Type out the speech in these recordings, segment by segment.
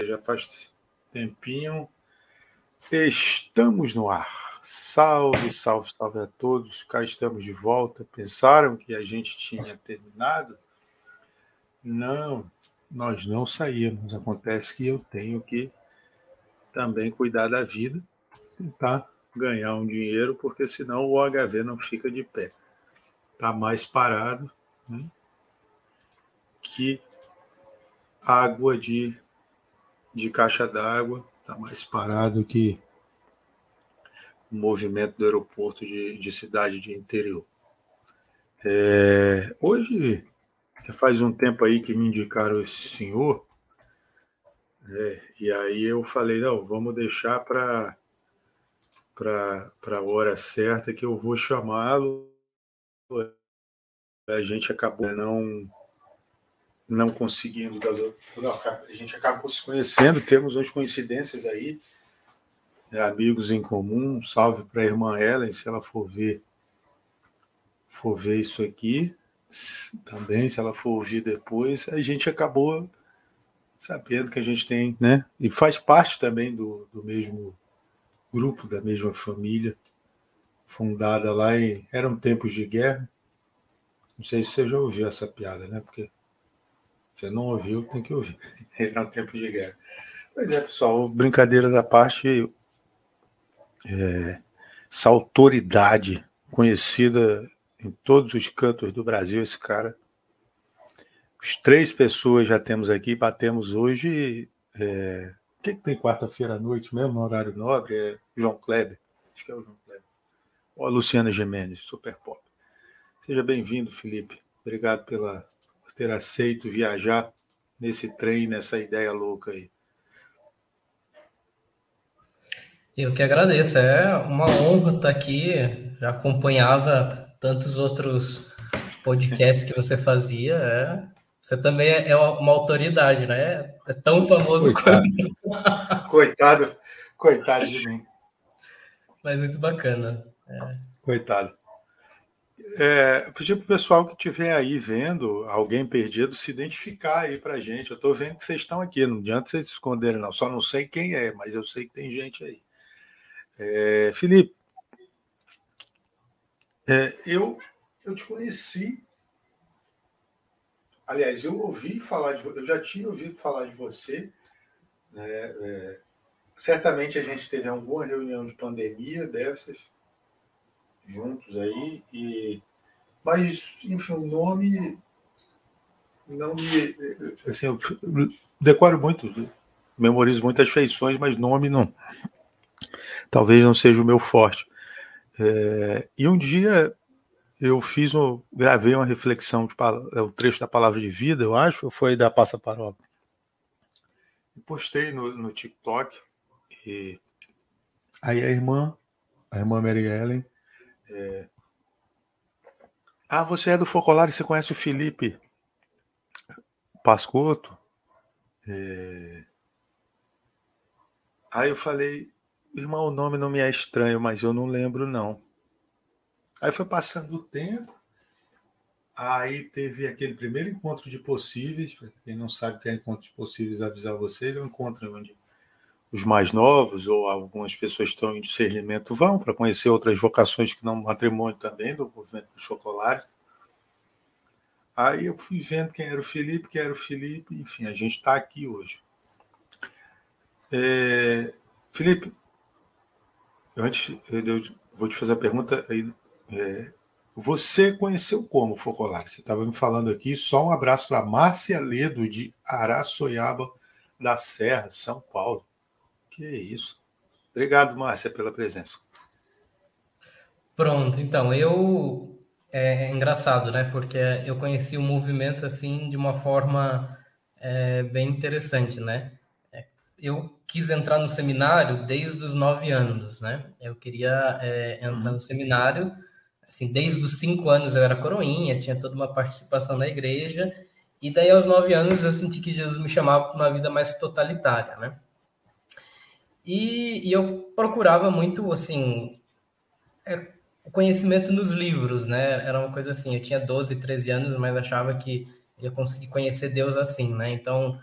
já faz tempinho. Estamos no ar. Salve, salve, salve a todos. Cá estamos de volta. Pensaram que a gente tinha terminado? Não, nós não saímos. Acontece que eu tenho que também cuidar da vida, tentar ganhar um dinheiro, porque senão o HV não fica de pé. Está mais parado né, que água de de caixa d'água, está mais parado que o movimento do aeroporto de, de cidade de interior. É, hoje, já faz um tempo aí que me indicaram esse senhor, é, e aí eu falei, não, vamos deixar para para a hora certa que eu vou chamá-lo. A gente acabou não não conseguindo. Não, a gente acaba se conhecendo, temos umas coincidências aí, né, amigos em comum. salve para a irmã Ellen, se ela for ver, for ver isso aqui também, se ela for ouvir depois, a gente acabou sabendo que a gente tem, né? E faz parte também do, do mesmo grupo, da mesma família, fundada lá em. Eram tempos de guerra. Não sei se você já ouviu essa piada, né? Porque você não ouviu, tem que ouvir. Era um tempo de guerra. Pois é, pessoal, brincadeiras à parte, é, essa autoridade conhecida em todos os cantos do Brasil, esse cara. Os três pessoas já temos aqui, batemos hoje. É, o que, que tem quarta-feira à noite mesmo, no horário nobre? É João Kleber. Acho que é o João Kleber. A Luciana Gimenez, super pop. Seja bem-vindo, Felipe. Obrigado pela por ter aceito viajar nesse trem, nessa ideia louca aí. Eu que agradeço, é uma honra estar aqui. Já acompanhava tantos outros podcasts que você fazia. É... Você também é uma autoridade, né? É tão famoso coitado. quanto. coitado, coitado de mim. Mas muito bacana. É. Coitado. É, pedir para o pessoal que estiver aí vendo alguém perdido se identificar aí para gente. Eu estou vendo que vocês estão aqui, não adianta vocês se esconderem, não. Só não sei quem é, mas eu sei que tem gente aí. É, Felipe, é, eu, eu te conheci. Aliás, eu ouvi falar de eu já tinha ouvido falar de você. Né, é, certamente a gente teve alguma reunião de pandemia dessas juntos aí, e, mas, enfim, o nome não me. Assim, eu decoro muito, memorizo muitas feições, mas nome não. Talvez não seja o meu forte. É, e um dia eu fiz, um, gravei uma reflexão, de, é o trecho da palavra de vida, eu acho, ou foi da Passa Parola? Postei no, no TikTok. E aí a irmã, a irmã Mary Ellen, é... Ah, você é do Focolar e você conhece o Felipe Pascotto? É... Aí eu falei, irmão, o nome não me é estranho, mas eu não lembro, não. Aí foi passando o tempo, aí teve aquele primeiro encontro de possíveis, para quem não sabe o que é encontro de possíveis, avisar vocês, é um encontro onde os mais novos ou algumas pessoas que estão em discernimento vão para conhecer outras vocações que não matrimônio também, do movimento dos focolares. Aí eu fui vendo quem era o Felipe, quem era o Felipe, enfim, a gente está aqui hoje. É, Felipe, antes eu vou te fazer a pergunta aí. É, você conheceu como Focolar? Você estava me falando aqui. Só um abraço para Márcia Ledo, de Araçoiaba da Serra, São Paulo. Que isso. Obrigado, Márcia, pela presença. Pronto, então, eu. É, é engraçado, né? Porque eu conheci o movimento assim de uma forma é, bem interessante, né? É, eu quis entrar no seminário desde os nove anos, né? Eu queria é, entrar no seminário, assim, desde os cinco anos eu era coroinha, tinha toda uma participação na igreja, e daí aos nove anos eu senti que Jesus me chamava para uma vida mais totalitária, né? E, e eu procurava muito, assim, é, conhecimento nos livros, né? Era uma coisa assim, eu tinha 12, 13 anos, mas achava que ia conseguir conhecer Deus assim, né? Então,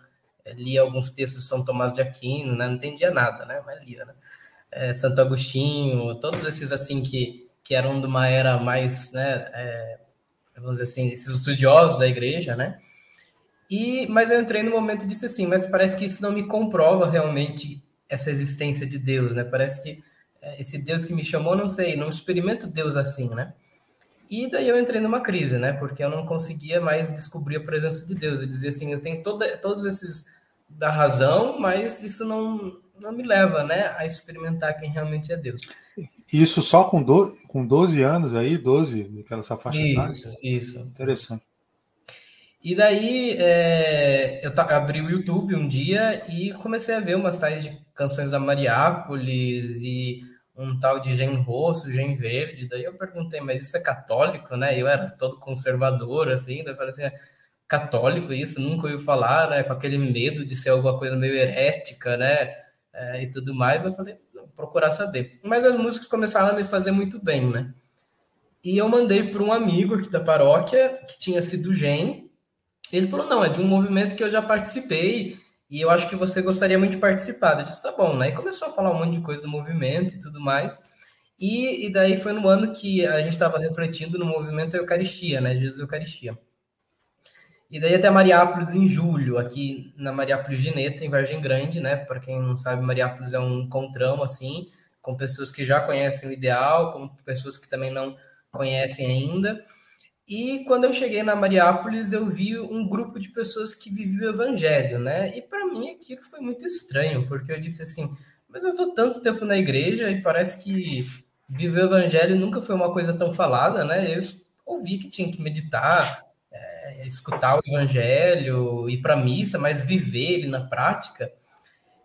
lia alguns textos de São Tomás de Aquino, né? Não entendia nada, né? Mas lia, né? É, Santo Agostinho, todos esses assim que, que eram de uma era mais, né? É, vamos dizer assim, esses estudiosos da igreja, né? E, mas eu entrei no momento e disse assim, mas parece que isso não me comprova realmente essa existência de Deus, né? Parece que é, esse Deus que me chamou, não sei, não experimento Deus assim, né? E daí eu entrei numa crise, né? Porque eu não conseguia mais descobrir a presença de Deus. Eu dizia assim, eu tenho toda, todos esses da razão, mas isso não, não me leva, né, a experimentar quem realmente é Deus. Isso só com, do, com 12 anos aí, 12, aquela faixa Isso, isso. Interessante. E daí é, eu abri o YouTube um dia e comecei a ver umas tais de canções da Mariápolis e um tal de Gen Rosso, Gen Verde. Daí eu perguntei, mas isso é católico, né? Eu era todo conservador, assim. Daí eu falei assim, é católico isso? Nunca ouvi falar, né? Com aquele medo de ser alguma coisa meio herética, né? É, e tudo mais. Eu falei, procurar saber. Mas as músicas começaram a me fazer muito bem, né? E eu mandei para um amigo aqui da paróquia, que tinha sido Gen. Ele falou, não, é de um movimento que eu já participei e eu acho que você gostaria muito de participar. Eu disse, tá bom, né? E começou a falar um monte de coisa do movimento e tudo mais. E, e daí foi no ano que a gente estava refletindo no movimento Eucaristia, né? Jesus Eucaristia. E daí até Mariápolis em julho, aqui na Mariápolis Gineta, em Vargem Grande, né? Para quem não sabe, Mariápolis é um encontrão, assim, com pessoas que já conhecem o ideal, com pessoas que também não conhecem ainda. E quando eu cheguei na Mariápolis, eu vi um grupo de pessoas que viviam o evangelho, né? E para mim aquilo foi muito estranho, porque eu disse assim: mas eu tô tanto tempo na igreja e parece que viver o evangelho nunca foi uma coisa tão falada, né? Eu ouvi que tinha que meditar, é, escutar o evangelho, ir para missa, mas viver ele na prática.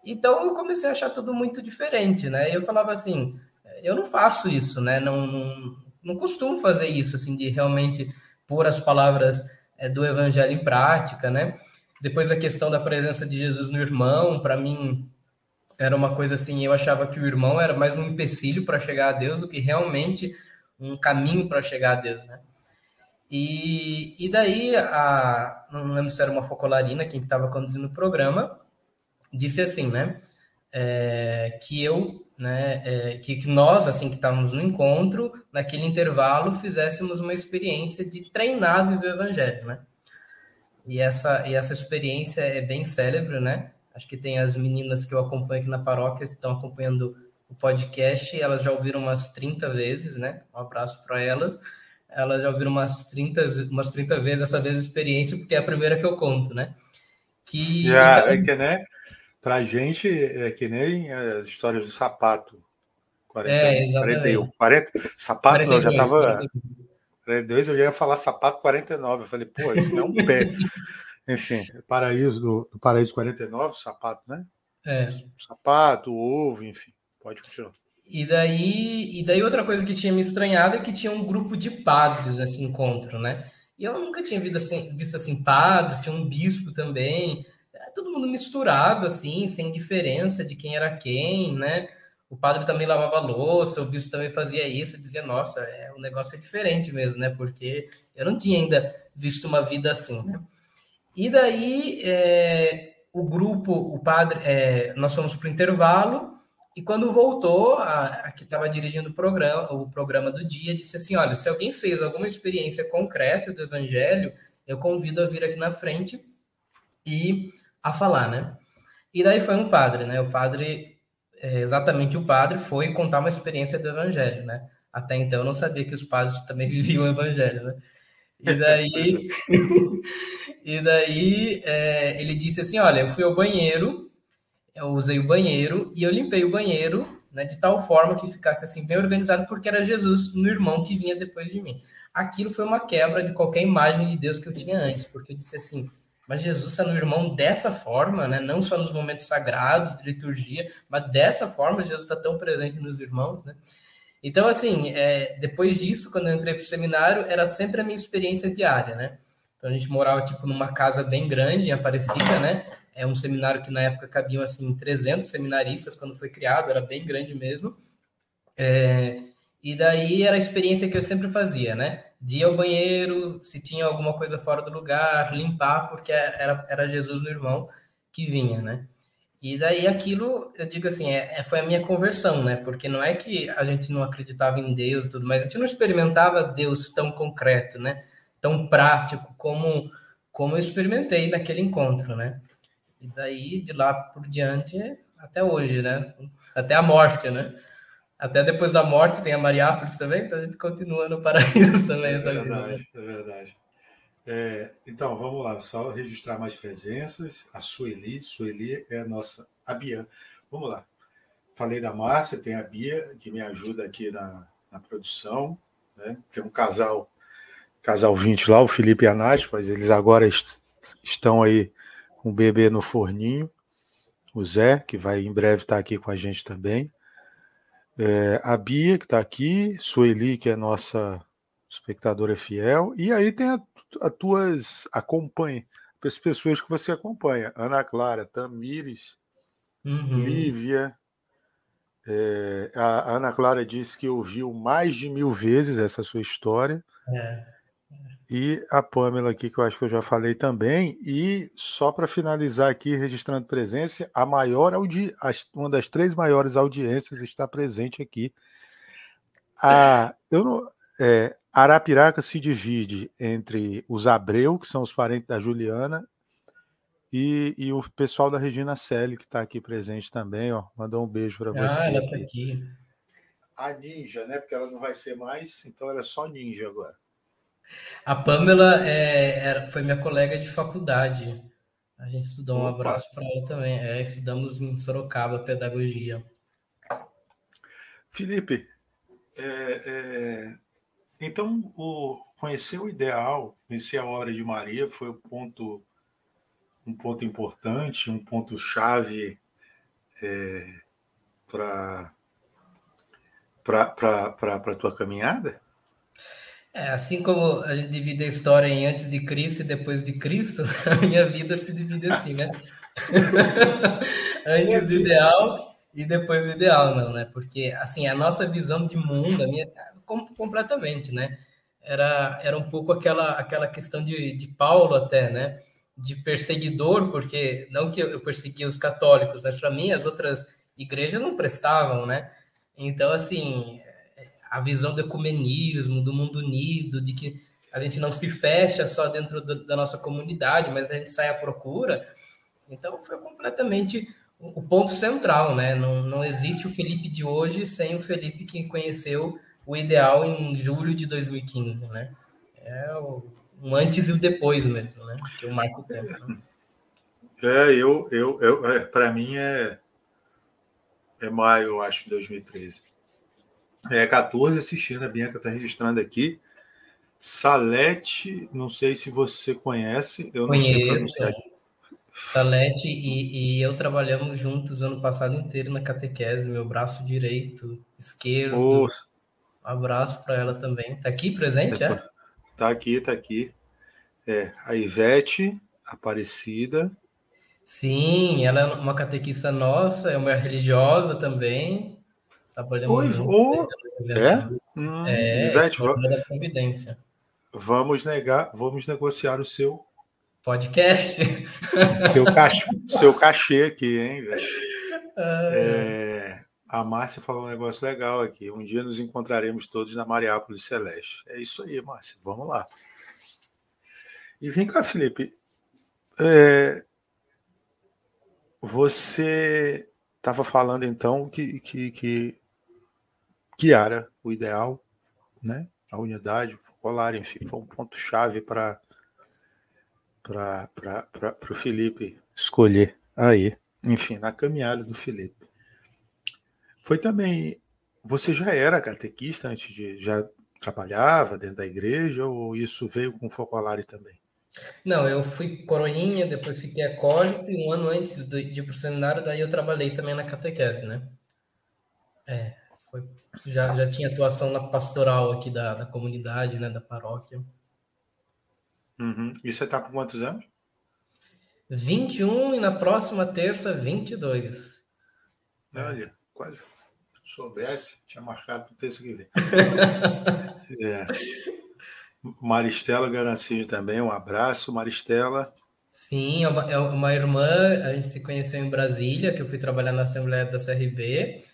Então eu comecei a achar tudo muito diferente, né? Eu falava assim: eu não faço isso, né? Não, não não costumo fazer isso, assim, de realmente pôr as palavras é, do evangelho em prática, né? Depois a questão da presença de Jesus no irmão, para mim era uma coisa assim, eu achava que o irmão era mais um empecilho para chegar a Deus do que realmente um caminho para chegar a Deus, né? E, e daí, a, não lembro se era uma focolarina, quem estava conduzindo o programa, disse assim, né? É, que eu né, é, que, que, nós, assim, que estávamos no encontro, naquele intervalo, fizéssemos uma experiência de treinar viver o evangelho, né? E essa, e essa experiência é bem célebre, né? Acho que tem as meninas que eu acompanho aqui na paróquia, que estão acompanhando o podcast, e elas já ouviram umas 30 vezes, né? Um abraço para elas. Elas já ouviram umas 30, umas 30 vezes essa vez a experiência, porque é a primeira que eu conto, né? Que, yeah, então... é que, né? Para a gente é que nem as histórias do sapato. 40, é, exatamente. 41, 40, sapato 42, não, já estava. 42, eu já ia falar sapato 49. Eu falei, pô, isso não é um pé. Enfim, paraíso do, do paraíso 49, sapato, né? É. Sapato, ovo, enfim. Pode continuar. E daí, e daí outra coisa que tinha me estranhado é que tinha um grupo de padres nesse encontro, né? E eu nunca tinha visto assim, visto assim padres, tinha um bispo também todo mundo misturado, assim, sem diferença de quem era quem, né? O padre também lavava louça, o bispo também fazia isso, dizia, nossa, é, o negócio é diferente mesmo, né? Porque eu não tinha ainda visto uma vida assim, né? E daí, é, o grupo, o padre, é, nós fomos para o intervalo, e quando voltou, a, a que estava dirigindo o programa, o programa do dia, disse assim: olha, se alguém fez alguma experiência concreta do evangelho, eu convido a vir aqui na frente e a falar, né? E daí foi um padre, né? O padre, é, exatamente o padre, foi contar uma experiência do evangelho, né? Até então eu não sabia que os padres também viviam o evangelho, né? E daí, e daí é, ele disse assim: Olha, eu fui ao banheiro, eu usei o banheiro e eu limpei o banheiro né, de tal forma que ficasse assim bem organizado, porque era Jesus no irmão que vinha depois de mim. Aquilo foi uma quebra de qualquer imagem de Deus que eu tinha antes, porque eu disse assim: mas Jesus no irmão dessa forma, né? não só nos momentos sagrados de liturgia, mas dessa forma Jesus está tão presente nos irmãos. Né? Então, assim, é, depois disso, quando eu entrei para o seminário, era sempre a minha experiência diária. Né? Então, a gente morava tipo numa casa bem grande, em Aparecida, né? É um seminário que na época cabiam assim 300 seminaristas quando foi criado, era bem grande mesmo. É, e daí era a experiência que eu sempre fazia, né? de ir ao banheiro, se tinha alguma coisa fora do lugar, limpar, porque era, era Jesus no irmão. que vinha, né? E daí aquilo, eu digo assim, é, é, foi a minha conversão, né? Porque não é que a gente não acreditava em Deus tudo, mas a gente não experimentava Deus tão concreto, né? Tão prático como, como eu experimentei naquele encontro, né? E daí, de lá por diante, até hoje, né? Até a morte, né? Até depois da morte tem a Mariápolis também, então a gente continua no paraíso também. É verdade, né? é verdade. É, então, vamos lá, só registrar mais presenças. A Sueli, Sueli é a nossa, a Bia. Vamos lá. Falei da Márcia, tem a Bia, que me ajuda aqui na, na produção. Né? Tem um casal, casal 20 lá, o Felipe e a Nath, mas eles agora est estão aí com o bebê no forninho. O Zé, que vai em breve estar aqui com a gente também. É, a Bia, que está aqui, Sueli, que é nossa espectadora fiel, e aí tem as tuas acompanha, as pessoas que você acompanha. Ana Clara, Tamires, uhum. Lívia. É, a Ana Clara disse que ouviu mais de mil vezes essa sua história. É. E a Pamela aqui, que eu acho que eu já falei também. E só para finalizar aqui, registrando presença, a maior audi... uma das três maiores audiências está presente aqui. A, eu não, é, Arapiraca se divide entre os Abreu, que são os parentes da Juliana, e, e o pessoal da Regina Selle, que está aqui presente também. Ó, mandou um beijo para você. Ah, ela está aqui. A Ninja, né? Porque ela não vai ser mais, então ela é só Ninja agora. A Pamela é, foi minha colega de faculdade. A gente estudou Opa. um abraço para ela também. É, estudamos em Sorocaba pedagogia. Felipe, é, é, então, o, conhecer o ideal, conhecer a obra de Maria foi o ponto, um ponto importante, um ponto chave é, para para a tua caminhada? É, assim como a gente divide a história em antes de Cristo e depois de Cristo, a minha vida se divide assim, né? antes o ideal e depois o ideal, não, né? Porque, assim, a nossa visão de mundo, a minha, completamente, né? Era, era um pouco aquela, aquela questão de, de Paulo até, né? De perseguidor, porque não que eu perseguia os católicos, mas para mim as outras igrejas não prestavam, né? Então, assim, a visão do ecumenismo, do mundo unido, de que a gente não se fecha só dentro do, da nossa comunidade, mas a gente sai à procura. Então, foi completamente o ponto central, né? Não, não existe o Felipe de hoje sem o Felipe que conheceu o ideal em julho de 2015, né? É o, um antes e o depois mesmo, né? Que eu marco o tempo. Né? É, eu, eu, eu é, para mim é, é maio, eu acho, de 2013. É 14 assistindo, a Bianca está registrando aqui. Salete, não sei se você conhece, eu não Conheço, sei pronunciar. É. Salete e, e, eu trabalhamos juntos o ano passado inteiro na catequese, meu braço direito, esquerdo. Oh, um abraço para ela também. Tá aqui presente, é? Tá aqui, tá aqui. É, a Ivete Aparecida. Sim, ela é uma catequista nossa, é uma religiosa também. Trabalhamos Oi, oh, é? Hum, é, Ivete, vamos, da. Vamos negar, vamos negociar o seu podcast. Seu cachê, seu cachê aqui, hein, velho? É, a Márcia falou um negócio legal aqui. Um dia nos encontraremos todos na Mariápolis Celeste. É isso aí, Márcia. Vamos lá. E vem cá, Felipe. É... Você estava falando então que, que, que, era o ideal, né? A unidade, o focolar, enfim, foi um ponto-chave para o Felipe escolher aí, enfim, na caminhada do Felipe. Foi também. Você já era catequista antes de. Já trabalhava dentro da igreja ou isso veio com Focolare também? Não, eu fui coroinha, depois fiquei acólito e um ano antes de ir para o seminário, daí eu trabalhei também na catequese, né? É, foi, já, já tinha atuação na pastoral aqui da, da comunidade, né, da paróquia. Uhum. E você está com quantos anos? 21 e na próxima terça, 22. Olha, quase soubesse, tinha marcado para terça que vem. é. Maristela Garancinho também, um abraço, Maristela. Sim, é uma, é uma irmã, a gente se conheceu em Brasília, que eu fui trabalhar na Assembleia da CRB.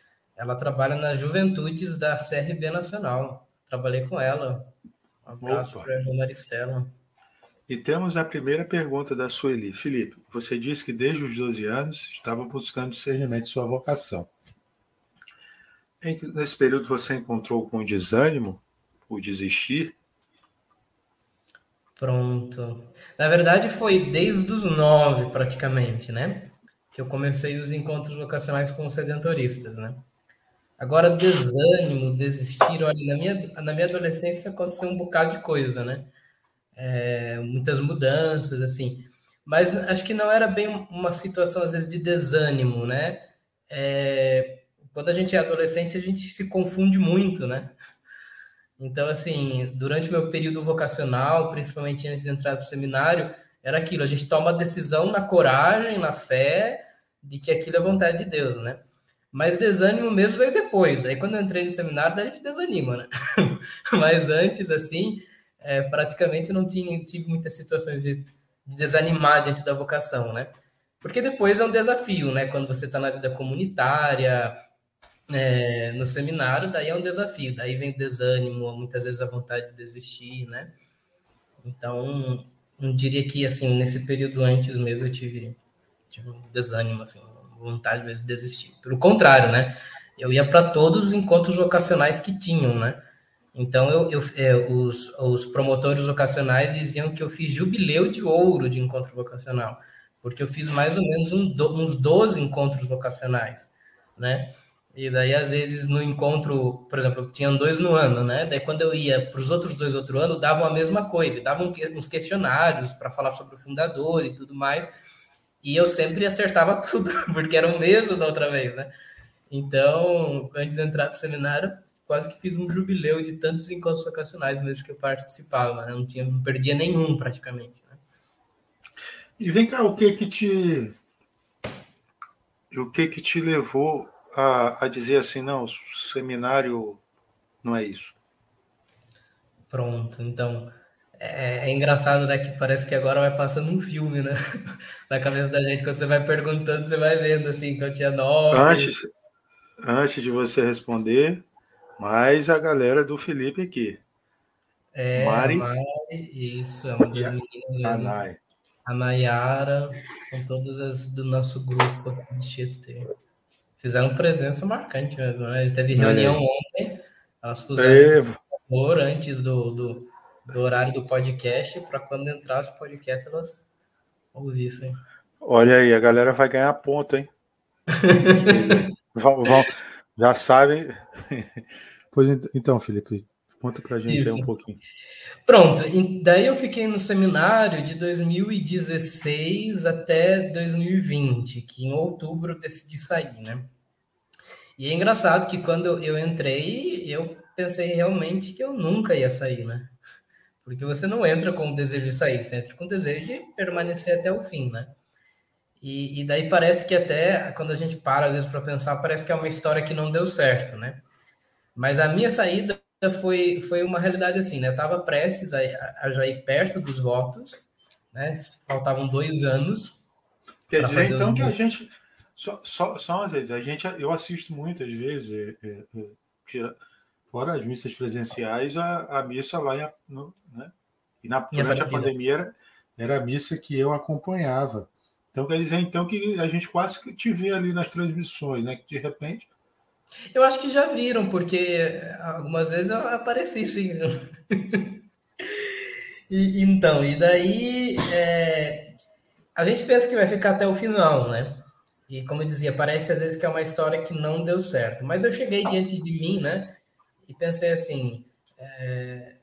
Ela trabalha nas juventudes da CRB Nacional. Trabalhei com ela. Um abraço para a Maristela. E temos a primeira pergunta da Sueli. Felipe, você disse que desde os 12 anos estava buscando discernimento de sua vocação. Nesse período você encontrou com desânimo, o desistir? Pronto. Na verdade, foi desde os nove, praticamente, né? Que eu comecei os encontros vocacionais com os sedentoristas, né? Agora, desânimo, desistir, olha, na minha, na minha adolescência aconteceu um bocado de coisa, né? É, muitas mudanças, assim. Mas acho que não era bem uma situação, às vezes, de desânimo, né? É, quando a gente é adolescente, a gente se confunde muito, né? Então, assim, durante meu período vocacional, principalmente antes de entrar para o seminário, era aquilo, a gente toma a decisão na coragem, na fé, de que aquilo é vontade de Deus, né? Mas desânimo mesmo veio depois. Aí quando eu entrei no seminário, daí a gente desanima, né? Mas antes, assim, é, praticamente não tinha, tive muitas situações de, de, desanimar diante da vocação, né? Porque depois é um desafio, né? Quando você está na vida comunitária, é, no seminário, daí é um desafio. Daí vem o desânimo, muitas vezes a vontade de desistir, né? Então, não diria que, assim, nesse período antes mesmo eu tive, tive um desânimo, assim, vontade mesmo de desistir. Pelo contrário, né? Eu ia para todos os encontros vocacionais que tinham, né? Então, eu, eu é, os, os promotores vocacionais diziam que eu fiz jubileu de ouro de encontro vocacional, porque eu fiz mais ou menos um, uns 12 encontros vocacionais, né? E daí, às vezes, no encontro, por exemplo, tinham dois no ano, né? Daí, quando eu ia para os outros dois outro ano, davam a mesma coisa, davam uns questionários para falar sobre o fundador e tudo mais. E eu sempre acertava tudo, porque era o mesmo da outra vez, né? Então, antes de entrar para o seminário, quase que fiz um jubileu de tantos encontros vocacionais mesmo que eu participava, né? não, tinha, não perdia nenhum praticamente. Né? E vem cá, o que que te o que que te levou a, a dizer assim, não, seminário não é isso? Pronto, então é, é, engraçado, né? Que parece que agora vai passando um filme, né? Na cabeça da gente, quando você vai perguntando, você vai vendo assim, que eu tinha nove. Antes, antes de você responder, mais a galera do Felipe aqui. É, Mari, Mari isso, é uma das meninas. A Nay. A Nayara, são todas as do nosso grupo de GT. Fizeram presença marcante mesmo, né? Teve reunião ontem, elas puseram é. antes do, do do horário do podcast, para quando entrasse o podcast elas ouvissem. Olha aí, a galera vai ganhar ponto, hein? vão, vão, já sabem. Pois então, Felipe, conta pra gente Isso. aí um pouquinho. Pronto, daí eu fiquei no seminário de 2016 até 2020, que em outubro eu decidi sair, né? E é engraçado que quando eu entrei, eu pensei realmente que eu nunca ia sair, né? Porque você não entra com o desejo de sair, você entra com o desejo de permanecer até o fim, né? E, e daí parece que até quando a gente para às vezes para pensar, parece que é uma história que não deu certo, né? Mas a minha saída foi, foi uma realidade assim, né? Eu estava prestes a, a, já ir perto dos votos, né? Faltavam dois anos. Quer dizer, então, que a gente. Só, só, só às vezes, a gente, eu assisto muitas vezes, é, é, é tira, fora as missas presenciais, a, a missa lá em, no, né? e na, durante a pandemia era, era a missa que eu acompanhava. Então quer dizer então que a gente quase que te vê ali nas transmissões, né? Que de repente. Eu acho que já viram, porque algumas vezes eu apareci sim. e, então, e daí é, a gente pensa que vai ficar até o final, né? E como eu dizia, parece às vezes que é uma história que não deu certo. Mas eu cheguei diante de mim, né? E pensei assim, é,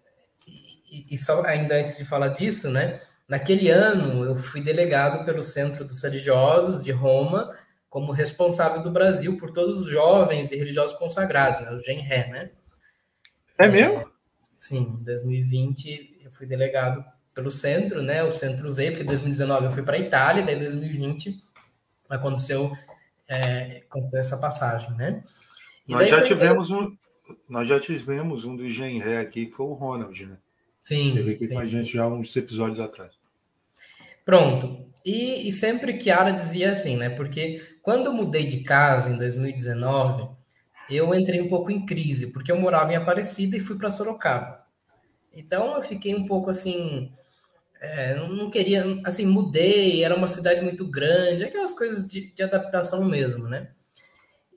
e, e, só ainda antes de falar disso, né? Naquele ano eu fui delegado pelo Centro dos Religiosos de Roma como responsável do Brasil por todos os jovens e religiosos consagrados, né? O GENRE, né? É mesmo? É, sim, em 2020 eu fui delegado pelo centro, né? O centro veio, porque em 2019 eu fui para a Itália, daí em 2020 aconteceu, é, aconteceu essa passagem, né? E Nós já tivemos um, nós já tivemos um do Genré aqui, que foi o Ronald, né? Sim. Teve aqui sim. com a gente já uns episódios atrás. Pronto. E, e sempre Kiara dizia assim, né? Porque quando eu mudei de casa em 2019, eu entrei um pouco em crise, porque eu morava em Aparecida e fui para Sorocaba. Então eu fiquei um pouco assim, é, não queria, assim, mudei, era uma cidade muito grande, aquelas coisas de, de adaptação mesmo, né?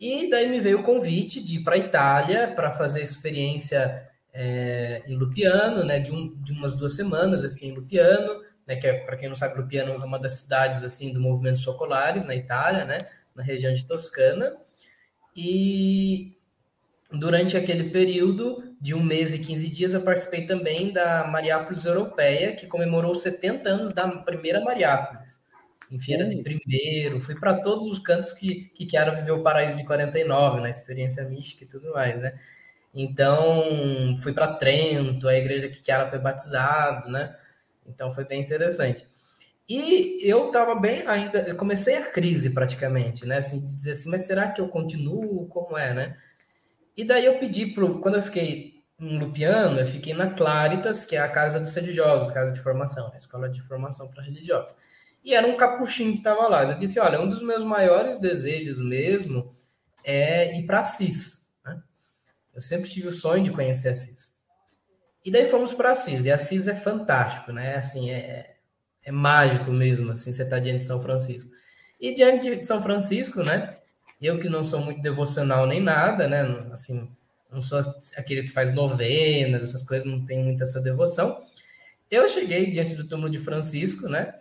E daí me veio o convite de ir para a Itália para fazer experiência é, em Lupiano, né? De, um, de umas duas semanas eu fiquei em Lupiano, né? Que é, para quem não sabe, Lupiano é uma das cidades assim do movimento Socolares na Itália, né? Na região de Toscana. E durante aquele período de um mês e 15 dias, eu participei também da Mariápolis Europeia, que comemorou 70 anos da primeira Mariápolis. Em Feira de Primeiro, fui para todos os cantos que, que Chiara viveu o paraíso de 49, na né? experiência mística e tudo mais, né? Então, fui para Trento, a igreja que Chiara foi batizado, né? Então, foi bem interessante. E eu estava bem ainda, eu comecei a crise praticamente, né? Assim, de dizer assim, mas será que eu continuo? Como é, né? E daí eu pedi pro, quando eu fiquei em Lupiano, eu fiquei na Claritas, que é a casa dos religiosos, casa de formação, a escola de formação para religiosos. E era um capuchinho que estava lá. Eu disse, olha, um dos meus maiores desejos mesmo é ir para Assis. Né? Eu sempre tive o sonho de conhecer Assis. E daí fomos para Assis. E Assis é fantástico, né? Assim, é, é mágico mesmo, assim, você está diante de São Francisco. E diante de São Francisco, né? Eu que não sou muito devocional nem nada, né? Assim, não sou aquele que faz novenas, essas coisas, não tenho muita essa devoção. Eu cheguei diante do túmulo de Francisco, né?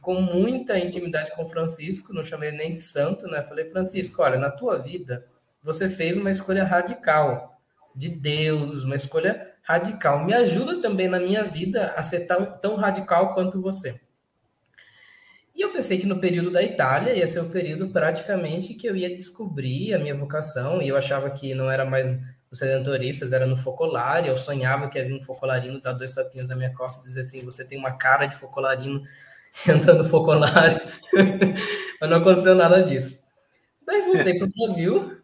Com muita intimidade com Francisco, não chamei nem de santo, né? Falei, Francisco, olha, na tua vida você fez uma escolha radical de Deus, uma escolha radical. Me ajuda também na minha vida a ser tão, tão radical quanto você. E eu pensei que no período da Itália ia ser o período praticamente que eu ia descobrir a minha vocação, e eu achava que não era mais os sedentoristas, era no focolar, eu sonhava que havia um focolarino dar dois tapinhas na minha costa e dizer assim, você tem uma cara de focolarino entrando focolário, mas não aconteceu nada disso. Daí voltei para o Brasil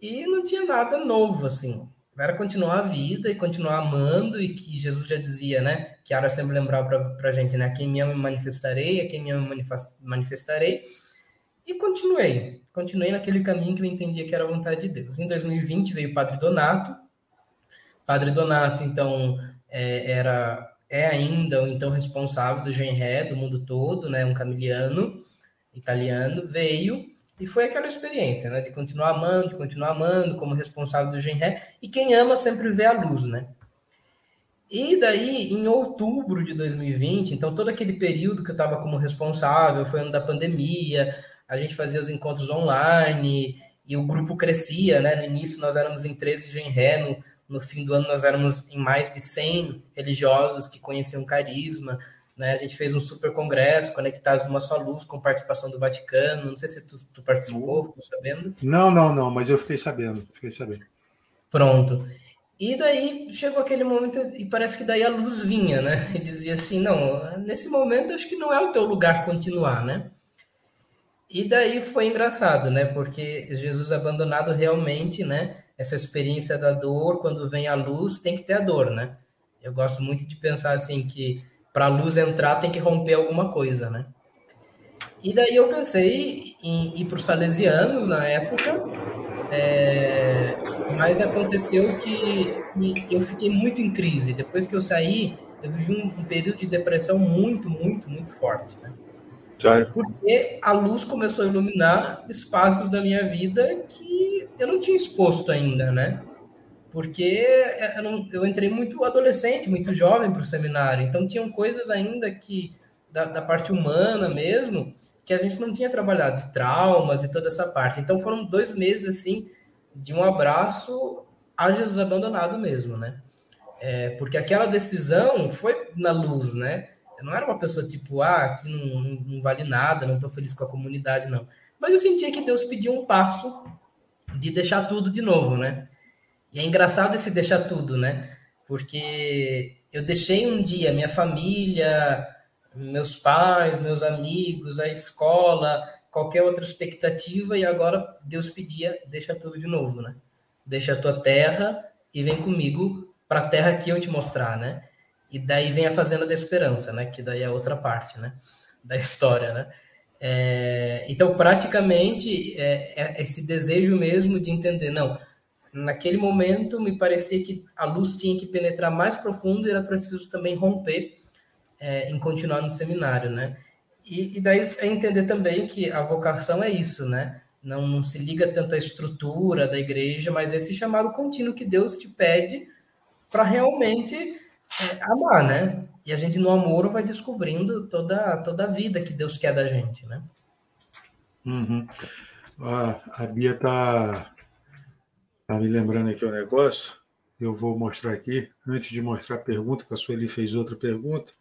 e não tinha nada novo, assim era continuar a vida e continuar amando, e que Jesus já dizia, né? Que Ara sempre lembrava para a gente, né? quem me ama manifestarei, a quem me ama manifestarei. E continuei. Continuei naquele caminho que eu entendia que era a vontade de Deus. Em 2020 veio o Padre Donato. Padre Donato, então, é, era é ainda o então responsável do Genré, do mundo todo, né? Um camiliano italiano, veio e foi aquela experiência, né? De continuar amando, de continuar amando como responsável do Genré. E quem ama sempre vê a luz, né? E daí, em outubro de 2020, então todo aquele período que eu estava como responsável, foi ano da pandemia, a gente fazia os encontros online e o grupo crescia, né? No início nós éramos em 13 Genré, no, no fim do ano nós éramos em mais de 100 religiosos que conheciam carisma, né? A gente fez um super congresso, Conectados numa Só Luz, com participação do Vaticano. Não sei se tu, tu participou, ficou sabendo? Não, não, não, mas eu fiquei sabendo, fiquei sabendo. Pronto. E daí chegou aquele momento e parece que daí a luz vinha, né? E dizia assim, não, nesse momento acho que não é o teu lugar continuar, né? E daí foi engraçado, né? Porque Jesus abandonado realmente, né? Essa experiência da dor, quando vem a luz, tem que ter a dor, né? Eu gosto muito de pensar assim que para a luz entrar tem que romper alguma coisa, né? E daí eu pensei em ir para os salesianos na época, é, mas aconteceu que eu fiquei muito em crise. Depois que eu saí, eu vivi um, período de depressão muito, muito, muito forte. Né? Sério? Porque a luz começou a iluminar espaços da minha vida que eu não tinha exposto ainda, né? porque eu, não, eu entrei muito adolescente, muito jovem para o seminário, então tinham coisas ainda que, da, da, parte humana mesmo, que a gente não tinha trabalhado, de traumas e toda essa parte. Então foram dois meses, assim, de um abraço a Jesus abandonado mesmo, né? É, porque aquela decisão foi na luz, né? Eu não era uma pessoa tipo, ah, que não, não, não vale nada, não estou feliz com a comunidade, não. Mas eu sentia que Deus pediu um passo de deixar tudo de novo, né? E é engraçado esse deixar tudo, né? Porque eu deixei um dia minha família, meus pais, meus amigos, a escola, qualquer outra expectativa, e agora Deus pedia: deixa tudo de novo, né? Deixa a tua terra e vem comigo para a terra que eu te mostrar, né? E daí vem a fazenda da esperança, né? Que daí é outra parte, né? da história, né? É, então, praticamente, é, é, esse desejo mesmo de entender, não, naquele momento me parecia que a luz tinha que penetrar mais profundo e era preciso também romper é, em continuar no seminário, né? E, e, daí é entender também que a vocação é isso, né? Não, não se liga tanto à estrutura da igreja, mas esse chamado contínuo que Deus te pede para realmente é, amar, né? E a gente no amor vai descobrindo toda, toda a vida que Deus quer da gente, né? Uhum. a Bia tá, tá me lembrando aqui o um negócio. Eu vou mostrar aqui, antes de mostrar a pergunta, que a Sueli fez outra pergunta,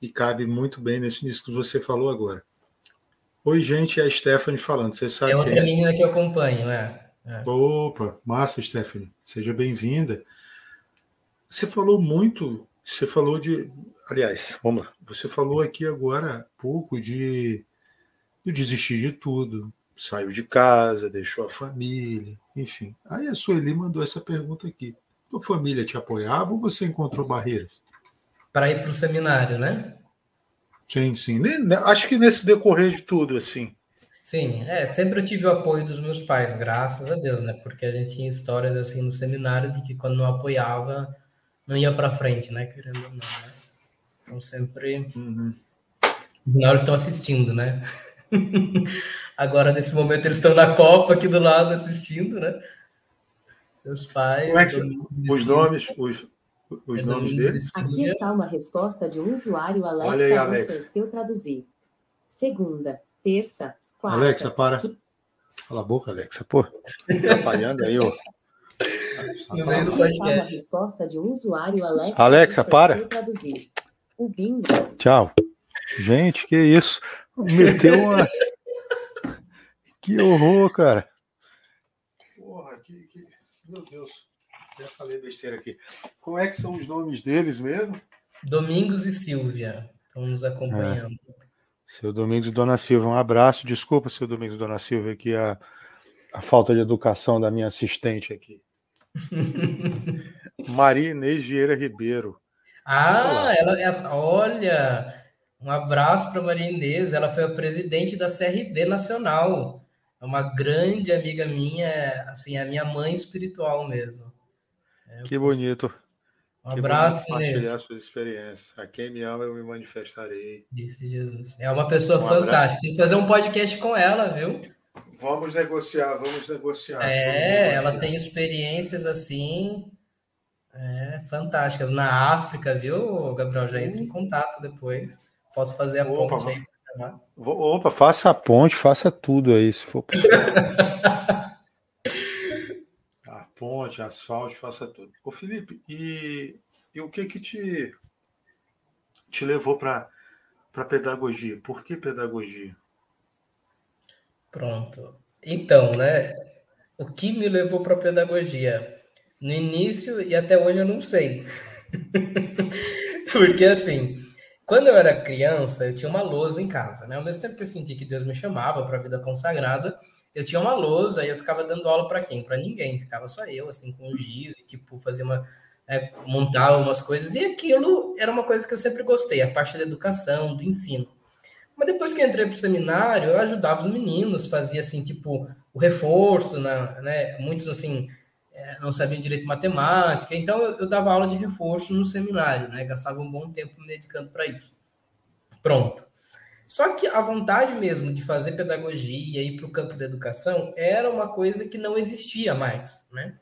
e cabe muito bem nisso, nisso que você falou agora. Oi, gente, é a Stephanie falando. Você sabe é outra quem é? menina que eu acompanho, né? É. Opa, massa, Stephanie. Seja bem-vinda. Você falou muito, você falou de. Aliás, vamos lá. Você falou aqui agora há pouco de, de desistir de tudo. Saiu de casa, deixou a família, enfim. Aí a Sueli mandou essa pergunta aqui. Tua família te apoiava ou você encontrou barreiras? Para ir para o seminário, né? Sim, sim. Acho que nesse decorrer de tudo, assim. Sim, é, sempre eu tive o apoio dos meus pais, graças a Deus, né? Porque a gente tinha histórias assim no seminário de que quando não apoiava, não ia para frente, né? Querendo ou não, né? Então sempre. Uhum. Na hora estão assistindo, né? Agora, nesse momento, eles estão na Copa aqui do lado assistindo, né? Meus pais. Como é que os nomes, os, os é nomes deles? Aqui está uma resposta de um usuário, Alexa Olha aí, Alexa. que eu traduzi. Segunda, terça, quarta. Alexa, para. Cala a boca, Alexa. Pô, atrapalhando aí, ó. No meio do podcast. Uma resposta de um usuário, Alexa. Alexa, para. O bingo. Tchau. Gente, que isso? Meteu uma. que horror, cara. Porra, que, que... Meu Deus. Já falei besteira aqui. Como é que são os nomes deles mesmo? Domingos e Silvia estão nos acompanhando. É. Seu Domingos e Dona Silvia, um abraço. Desculpa, seu Domingos e Dona Silvia, que a, a falta de educação da minha assistente aqui. Maria Inês Vieira Ribeiro. Ah, ela é. Olha, um abraço para Maria Inês. Ela foi a presidente da CRB Nacional. É uma grande amiga minha, assim, a minha mãe espiritual mesmo. É, que bonito. Um abraço, Compartilhar suas experiências. A quem me ama, eu me manifestarei. Disse Jesus. É uma pessoa um fantástica. Abraço. Tem que fazer um podcast com ela, viu? Vamos negociar, vamos negociar. É, vamos negociar. ela tem experiências assim é, fantásticas. Na África, viu, Gabriel? Já entra em contato depois. Posso fazer a opa, ponte aí. Opa, faça a ponte, faça tudo aí, se for possível. a ponte, asfalto, faça tudo. Ô, Felipe, e, e o que que te, te levou para pedagogia? Por que pedagogia? Pronto. Então, né? O que me levou para a pedagogia? No início e até hoje eu não sei. Porque assim, quando eu era criança, eu tinha uma lousa em casa, né? Ao mesmo tempo que eu senti que Deus me chamava para a vida consagrada, eu tinha uma lousa e eu ficava dando aula para quem? Para ninguém, ficava só eu, assim, com o giz e, tipo, fazer uma. É, montar umas coisas, e aquilo era uma coisa que eu sempre gostei, a parte da educação, do ensino. Mas depois que entrei para o seminário, eu ajudava os meninos, fazia assim, tipo, o reforço, né? Muitos, assim, é, não sabiam direito matemática, então eu, eu, dava aula de reforço no seminário, né? Gastava um bom tempo me dedicando para isso. Pronto. Só que a vontade mesmo de fazer pedagogia e ir para o campo da educação era uma coisa que não existia mais, né?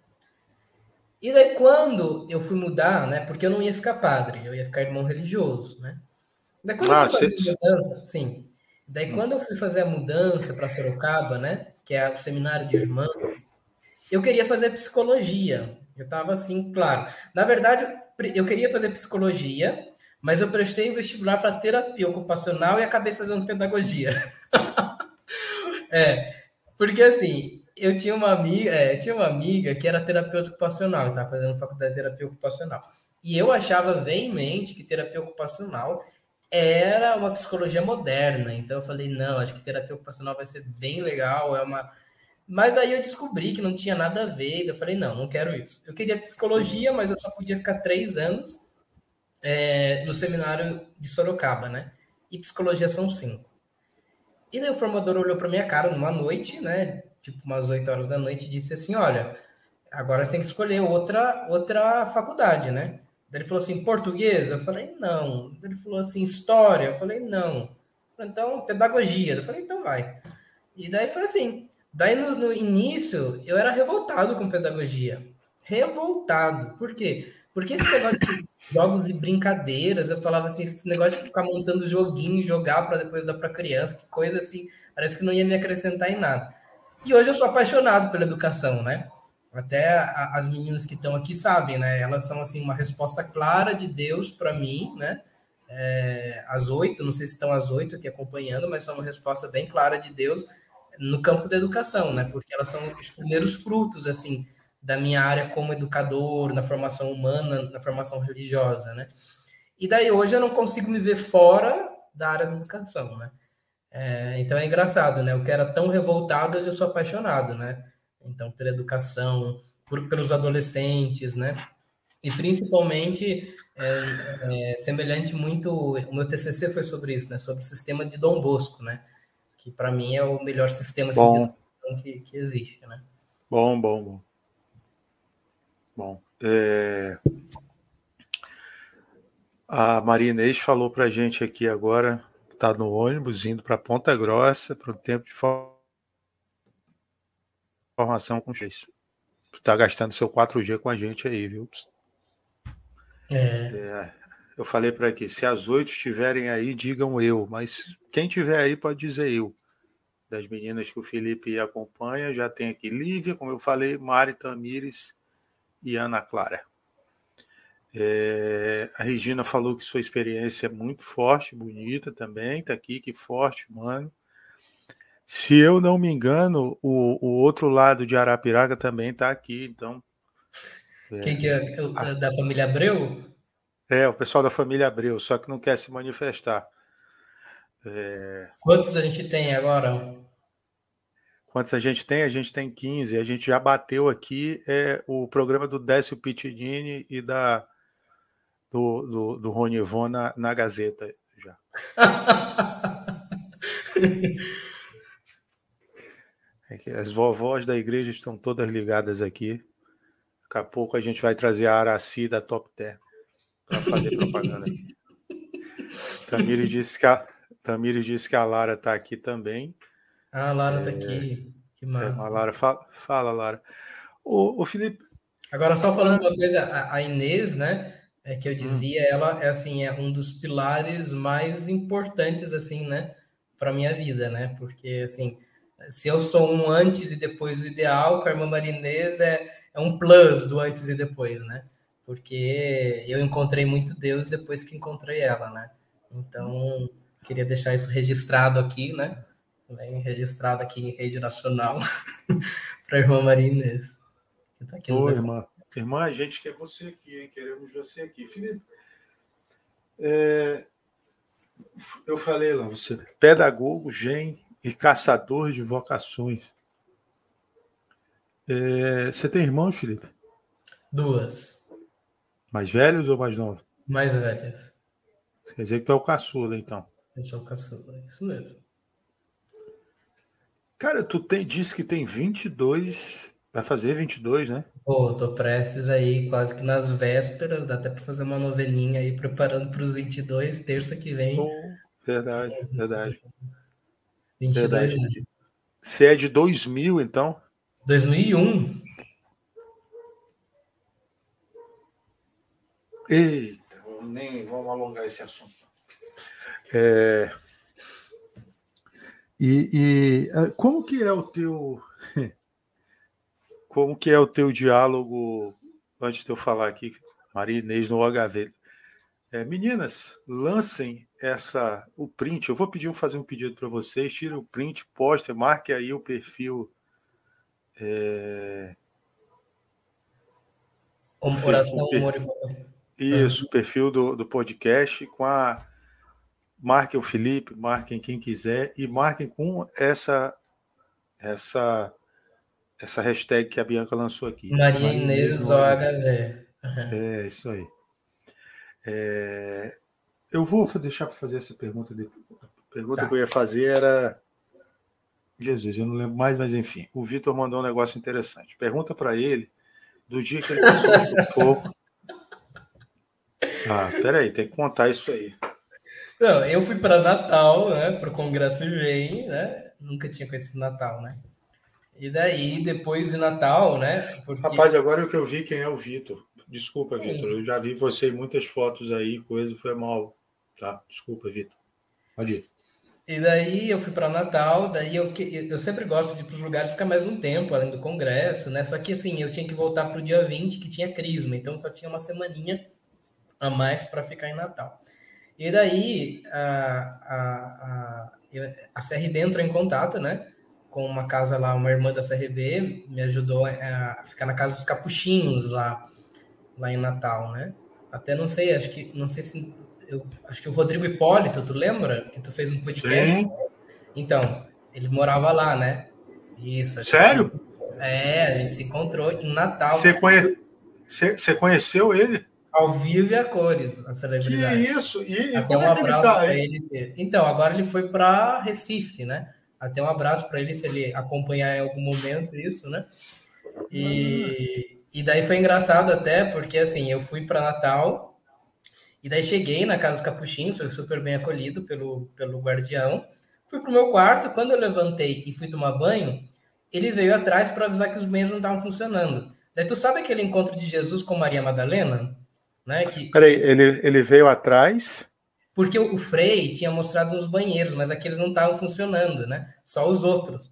E daí quando eu fui mudar, né? Porque eu não ia ficar padre, eu ia ficar irmão religioso, né? Daí quando ah, eu fui fazer a mudança, sim. Daí hum. quando eu fui fazer a mudança para Sorocaba, né? Que é o seminário de irmãos, eu queria fazer psicologia. Eu estava assim, claro. Na verdade, eu queria fazer psicologia, mas eu prestei o vestibular para terapia ocupacional e acabei fazendo pedagogia. é, porque assim, eu tinha uma amiga, é, tinha uma amiga que era terapeuta ocupacional, estava fazendo faculdade de terapia ocupacional. E eu achava veemente que terapia ocupacional era uma psicologia moderna. Então eu falei, não, acho que terapia ocupacional vai ser bem legal, é uma. Mas aí eu descobri que não tinha nada a ver, eu falei, não, não quero isso. Eu queria psicologia, mas eu só podia ficar três anos é, no seminário de Sorocaba, né? e psicologia são cinco. E daí o formador olhou para minha cara numa noite, né? Tipo umas 8 horas da noite, e disse assim: Olha, agora tem que escolher outra, outra faculdade, né? Ele falou assim: português? Eu falei: não. Ele falou assim: história? Eu falei: não. Então, pedagogia. Eu falei: então vai. E daí foi assim. Daí no, no início eu era revoltado com pedagogia. Revoltado. Por quê? Porque esse negócio de jogos e brincadeiras, eu falava assim, esse negócio de ficar montando joguinho, jogar para depois dar para criança, que coisa assim, parece que não ia me acrescentar em nada. E hoje eu sou apaixonado pela educação, né? Até a, as meninas que estão aqui sabem, né? Elas são assim uma resposta clara de Deus para mim, né? É, às oito, não sei se estão às oito aqui acompanhando, mas são uma resposta bem clara de Deus no campo da educação, né? Porque elas são os primeiros frutos, assim, da minha área como educador, na formação humana, na formação religiosa, né? E daí hoje eu não consigo me ver fora da área da educação, né? É, então é engraçado, né? O que era tão revoltado, hoje eu sou apaixonado, né? Então, pela educação, por, pelos adolescentes, né? E principalmente, é, é, semelhante muito, o meu TCC foi sobre isso, né? Sobre o sistema de Dom Bosco, né? Que para mim é o melhor sistema assim, de educação que, que existe, né? Bom, bom, bom. Bom, é... a Maria Inês falou para a gente aqui agora, está no ônibus indo para Ponta Grossa para o tempo de formação com X. Está gastando seu 4G com a gente aí, viu? É. É, eu falei para aqui, se as oito estiverem aí, digam eu, mas quem tiver aí pode dizer eu. Das meninas que o Felipe acompanha, já tem aqui Lívia, como eu falei, Mari Tamires e Ana Clara. É, a Regina falou que sua experiência é muito forte, bonita também, tá aqui, que forte, mano. Se eu não me engano, o, o outro lado de Arapiraca também tá aqui, então. É, Quem que é? A, da família Abreu? É, o pessoal da família Abreu, só que não quer se manifestar. É... Quantos a gente tem agora? Quantos a gente tem? A gente tem 15. A gente já bateu aqui é, o programa do Décio Pittini e da, do, do, do Rony Von na, na Gazeta já. é as vovós da igreja estão todas ligadas aqui. Daqui a pouco a gente vai trazer a Araci da Top Term para fazer propaganda. Tamires disse que a, Tamires disse que a Lara está aqui também. Ah, a Lara está é, aqui. Que massa. É, a Lara, fala, fala Lara. O, o Felipe. Agora, só falando uma coisa, a, a Inês, né? É que eu hum. dizia, hum. ela é assim, é um dos pilares mais importantes, assim, né? Para minha vida, né? Porque, assim, se eu sou um antes e depois do ideal, com a irmã Marinês é, é um plus do antes e depois, né? Porque eu encontrei muito Deus depois que encontrei ela, né? Então, queria deixar isso registrado aqui, né? também registrado aqui em rede nacional para a irmã Maria Inês. Tá Oi, irmã. Irmã, a gente quer você aqui, hein? Queremos você aqui. Felipe, é... eu falei lá, você pedagogo, gen e caçador de vocações. É... Você tem irmãos, Felipe? Duas. Mais velhos ou mais novos? Mais velhas. Quer dizer que tu é o caçula, então. Eu sou o caçula, isso mesmo. Cara, tu tem, disse que tem 22, vai fazer 22, né? Pô, tô prestes aí, quase que nas vésperas, dá até para fazer uma novelinha aí, preparando para os 22, terça que vem. Pô, verdade, verdade. 22, verdade. Né? Você é de 2000, então? 2001. Eita, nem vamos alongar esse assunto. É... E, e, ah, como que é o teu como que é o teu diálogo antes de eu falar aqui, Maria Inês no HV? É, meninas, lancem essa o print. Eu vou pedir fazer um pedido para vocês. Tire o print, poste, marque aí o perfil. É... Oração, Isso, o perfil do, do podcast com a marquem o Felipe, marquem quem quiser e marquem com essa essa essa hashtag que a Bianca lançou aqui. Maria Inês OHV. É, isso aí. É... eu vou deixar para fazer essa pergunta. A pergunta tá. que eu ia fazer era. Jesus, eu não lembro mais, mas enfim. O Vitor mandou um negócio interessante. Pergunta para ele do dia que ele passou no fogo. Ah, peraí, tem que contar isso aí. Não, eu fui para Natal, né? Para o Congresso Vem, né? Nunca tinha conhecido Natal, né? E daí, depois de Natal, né? Porque... Rapaz, agora é o que eu vi quem é o Vitor. Desculpa, Vitor. Eu já vi você em muitas fotos aí, coisa foi mal. Tá? Desculpa, Vitor. Pode ir. E daí eu fui para Natal, daí eu, eu sempre gosto de ir para os lugares ficar mais um tempo, além do congresso, né? Só que assim, eu tinha que voltar para o dia 20, que tinha crisma, então só tinha uma semaninha a mais para ficar em Natal. E daí a, a, a, a CRB entrou em contato, né? Com uma casa lá, uma irmã da CRB me ajudou a ficar na casa dos capuchinhos lá, lá em Natal, né? Até não sei, acho que não sei se eu acho que o Rodrigo Hipólito, tu lembra que tu fez um podcast? Sim. Então, ele morava lá, né? Isso. Sério? É, a gente se encontrou em Natal. Você, conhe... conheceu ele? Ao vivo e a cores, a celebridade. Que isso? E, Até um é abraço tá, para ele. Então, agora ele foi para Recife, né? Até um abraço para ele se ele acompanhar em algum momento isso, né? E, e daí foi engraçado até, porque assim, eu fui para Natal e daí cheguei na casa dos capuchinhos, fui super bem acolhido pelo, pelo guardião. Fui pro meu quarto, quando eu levantei e fui tomar banho, ele veio atrás para avisar que os banheiros não estavam funcionando. Daí tu sabe aquele encontro de Jesus com Maria Madalena? Né, que... Peraí, ele, ele veio atrás? Porque o, o Frei tinha mostrado uns banheiros, mas aqueles não estavam funcionando, né? Só os outros.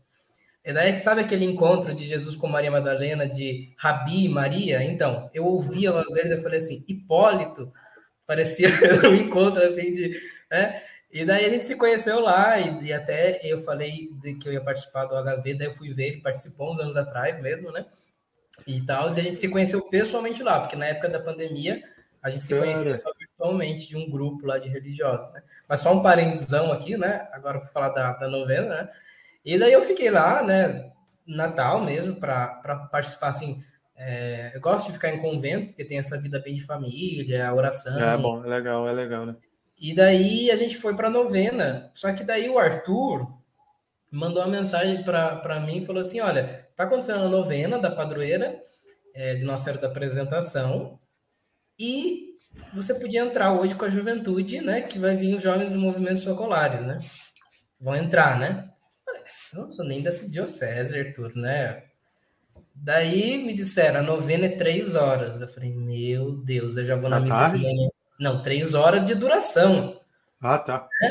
E daí, sabe aquele encontro de Jesus com Maria Madalena, de Rabi e Maria? Então, eu ouvi a voz dele e falei assim, Hipólito, parecia um encontro assim de. Né? E daí a gente se conheceu lá, e, e, até eu falei de que eu ia participar do HV, daí eu fui ver, ele participou uns anos atrás mesmo, né? E tal, e a gente se conheceu pessoalmente lá, porque na época da pandemia a gente se Cara. conhecia só virtualmente de um grupo lá de religiosos, né? Mas só um parêntesão aqui, né? Agora para falar da, da novena, né? E daí eu fiquei lá, né? Natal mesmo, para participar assim é, eu gosto de ficar em convento, porque tem essa vida bem de família, oração. É bom, é legal, é legal, né? E daí a gente foi para novena. Só que daí o Arthur mandou uma mensagem para mim e falou assim: Olha, tá acontecendo a novena da padroeira é, de Nossa Senhora da Apresentação e você podia entrar hoje com a juventude, né? Que vai vir os jovens do movimento socolares, né? Vão entrar, né? Nossa, nem da diocese, Arthur, né? Daí me disseram, a novena é três horas. Eu falei, meu Deus, eu já vou na missa tarde? de manhã. Não, três horas de duração. Ah, tá. É?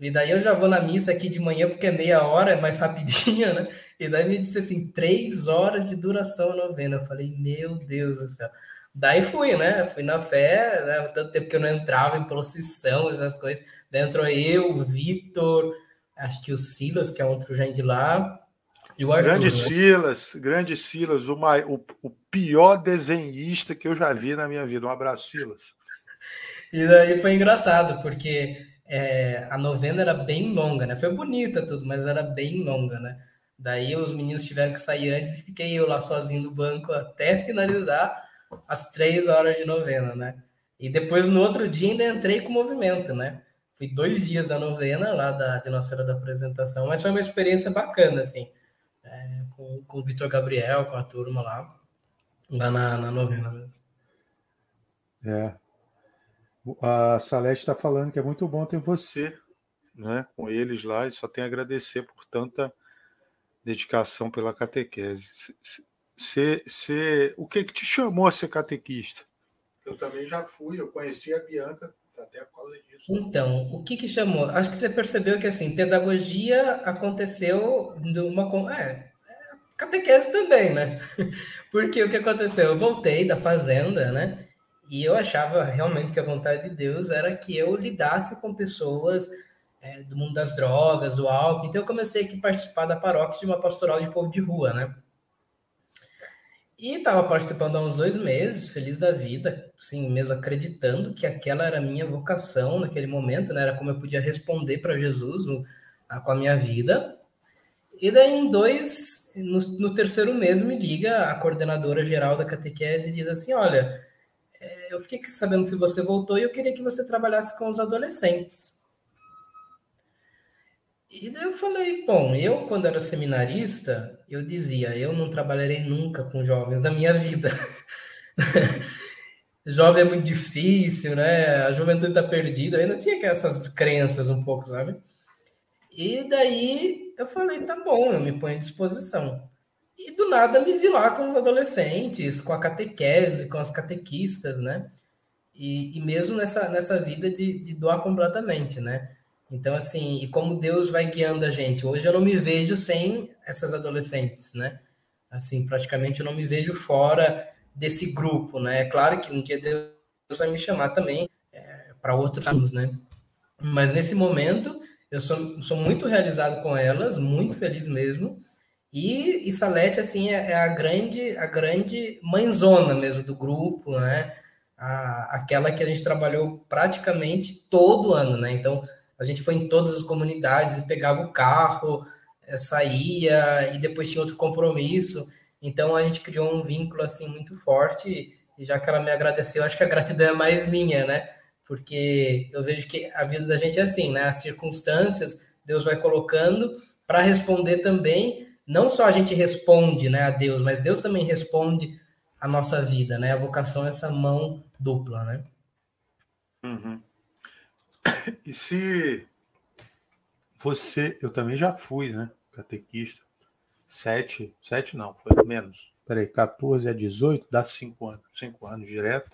E daí eu já vou na missa aqui de manhã, porque é meia hora, é mais rapidinha, né? E daí me disse assim, três horas de duração a novena. Eu falei, meu Deus do céu. Daí fui, né? Fui na fé, né? tanto tempo que eu não entrava em procissão, essas coisas. Daí entrou eu, o Vitor, acho que o Silas, que é outro gente de lá, e o Arthur, grande né? Silas, grande Silas, o, o, o pior desenhista que eu já vi na minha vida. Um abraço, Silas. E daí foi engraçado, porque é, a novena era bem longa, né? Foi bonita tudo, mas era bem longa, né? Daí os meninos tiveram que sair antes e fiquei eu lá sozinho no banco até finalizar as três horas de novena, né? E depois no outro dia ainda entrei com o movimento, né? Fui dois dias da novena lá da, de Nossa Senhora da Apresentação, mas foi uma experiência bacana, assim é, com, com o Vitor Gabriel, com a turma lá, lá na, na novena mesmo. É. A Salete está falando que é muito bom ter você né, com eles lá e só tem a agradecer por tanta dedicação pela catequese. Cê, cê, o que, que te chamou a ser catequista? Eu também já fui, eu conheci a Bianca até por causa disso. Então, o que que chamou? Acho que você percebeu que assim, pedagogia aconteceu numa é, catequese também, né? Porque o que aconteceu? Eu voltei da fazenda, né? E eu achava realmente que a vontade de Deus era que eu lidasse com pessoas é, do mundo das drogas, do álcool. Então eu comecei a participar da paróquia de uma pastoral de povo de rua, né? E estava participando há uns dois meses, feliz da vida, sim, mesmo acreditando que aquela era a minha vocação naquele momento, né? Era como eu podia responder para Jesus o, a, com a minha vida. E daí, em dois, no, no, terceiro mês, me liga a coordenadora geral da catequese e diz assim: Olha, é, eu fiquei sabendo que você voltou e eu queria que você trabalhasse com os adolescentes. E daí eu falei, bom, eu quando era seminarista, eu dizia, eu não trabalharei nunca com jovens na minha vida. Jovem é muito difícil, né? A juventude está perdida. Eu não tinha essas crenças um pouco, sabe? E daí eu falei, tá bom, eu me ponho à disposição. E do nada me vi lá com os adolescentes, com a catequese, com as catequistas, né? E, e mesmo nessa, nessa vida de, de doar completamente, né? Então, assim, e como Deus vai guiando a gente. Hoje eu não me vejo sem essas adolescentes, né? Assim, praticamente eu não me vejo fora desse grupo, né? É claro que um dia Deus vai me chamar também é, para outros anos, né? Mas nesse momento eu sou, sou muito realizado com elas, muito feliz mesmo. E, e Salete, assim, é, é, a grande a grande mãezona mesmo do grupo, né? A, aquela que a gente trabalhou praticamente todo ano, né? Então, a gente foi em todas as comunidades e pegava o carro, é, saía e depois tinha outro compromisso. Então, a gente criou um vínculo, assim, muito forte. E já que ela me agradeceu, acho que a gratidão é mais minha, né? Porque eu vejo que a vida da gente é assim, né? As circunstâncias, Deus vai colocando para responder também não só a gente responde né, a Deus, mas Deus também responde a nossa vida, né? A vocação é essa mão dupla, né? Uhum. E se você, eu também já fui, né? Catequista. Sete, sete não, foi menos. Peraí, 14 a 18, dá cinco anos, cinco anos direto.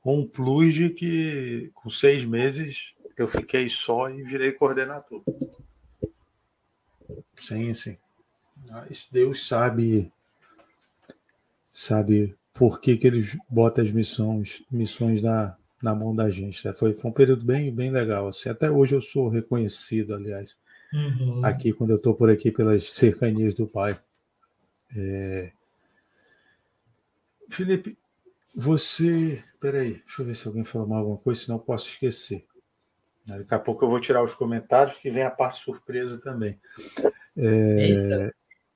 Com um plus de que com seis meses eu fiquei só e virei coordenador. Sim, sim. Mas Deus sabe sabe por que, que eles botam as missões, missões na, na mão da gente. Né? Foi, foi um período bem, bem legal. Assim. Até hoje eu sou reconhecido, aliás, uhum. aqui quando eu estou por aqui pelas cercanias do Pai. É... Felipe, você. Peraí, deixa eu ver se alguém falou alguma coisa, senão eu posso esquecer. Daqui a pouco eu vou tirar os comentários, que vem a parte surpresa também. É...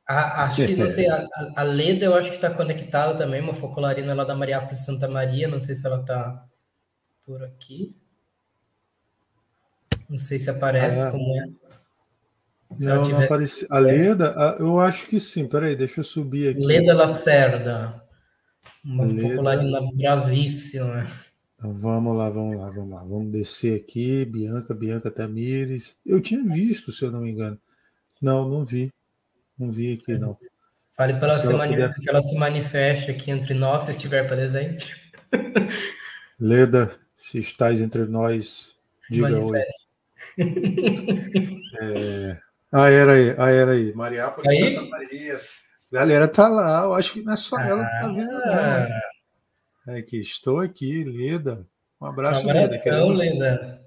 A, acho que, não sei, a, a Leda eu acho que está conectada também, uma focolarina lá da Mariápolis Santa Maria, não sei se ela está por aqui. Não sei se aparece ah, como é. Se não, não aparece. A Leda, eu acho que sim. Peraí, deixa eu subir aqui. Leda Lacerda. Uma Leda... focolarina bravíssima. Então, vamos lá, vamos lá, vamos lá. Vamos descer aqui. Bianca, Bianca Tamires. Eu tinha visto, se eu não me engano. Não, não vi. Não vi aqui, não. Fale para ela, ela puder... que ela se manifeste aqui entre nós, se estiver presente. Leda, se estás entre nós, diga oi. É... Ah, era aí, ah, era aí. Mariápolis aí? Santa Maria. Galera tá lá, eu acho que não é só ela que tá vendo, não. É que estou aqui, Leda. Um abraço, um abração, Leda. Queremos, Leda.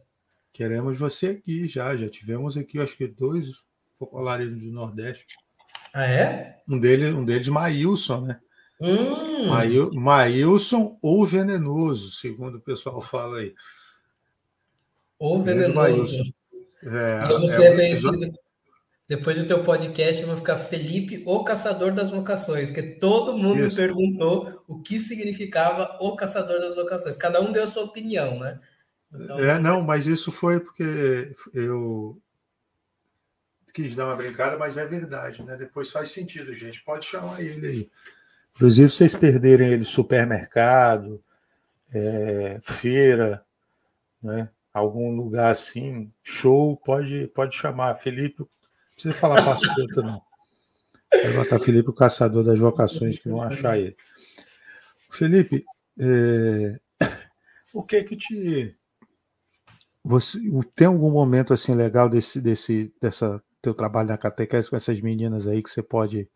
Queremos você aqui já. Já tivemos aqui, acho que dois populares do Nordeste. Ah, é? Um deles, um deles Maílson, né? Hum. Maílson ou venenoso, segundo o pessoal fala aí. Ou venenoso. É, e você é, é conhecido, depois do teu podcast, eu vou ficar Felipe, o caçador das vocações, porque todo mundo Isso. perguntou o que significava o caçador das vocações. Cada um deu a sua opinião, né? Então... É, não, mas isso foi porque eu quis dar uma brincada, mas é verdade, né? Depois faz sentido, gente. Pode chamar ele aí. Inclusive, vocês perderem ele supermercado, é, feira, né? algum lugar assim, show, pode, pode chamar. Felipe, não precisa falar passo preto, não. Vai botar Felipe, o caçador das vocações, que vão achar ele. Felipe, é, o que que te. Você, tem algum momento assim legal desse, desse, dessa teu trabalho na catequese com essas meninas aí que você pode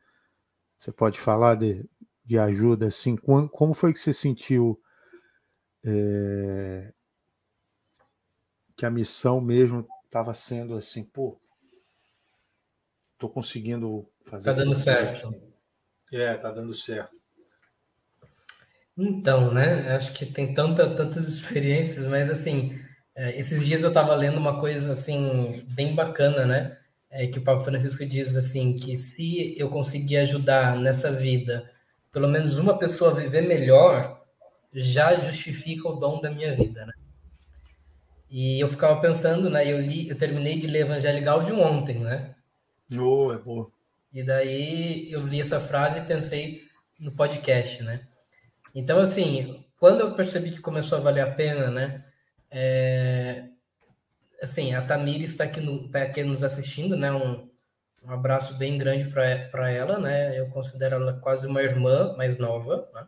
você pode falar de, de ajuda assim como, como foi que você sentiu é, que a missão mesmo estava sendo assim pô tô conseguindo fazer tá dando certo. é tá dando certo. Então né acho que tem tanta tantas experiências mas assim é, esses dias eu estava lendo uma coisa assim bem bacana né é que o Papa Francisco diz assim que se eu conseguir ajudar nessa vida pelo menos uma pessoa viver melhor, já justifica o dom da minha vida, né? E eu ficava pensando, né? Eu li, eu terminei de ler Evangelho Gaudium ontem, né? Oh, é boa. E daí eu li essa frase e pensei no podcast, né? Então, assim, quando eu percebi que começou a valer a pena, né? É, assim, a Tamir está aqui, no, tá aqui nos assistindo, né? Um, um abraço bem grande para ela, né? Eu considero ela quase uma irmã mais nova, né?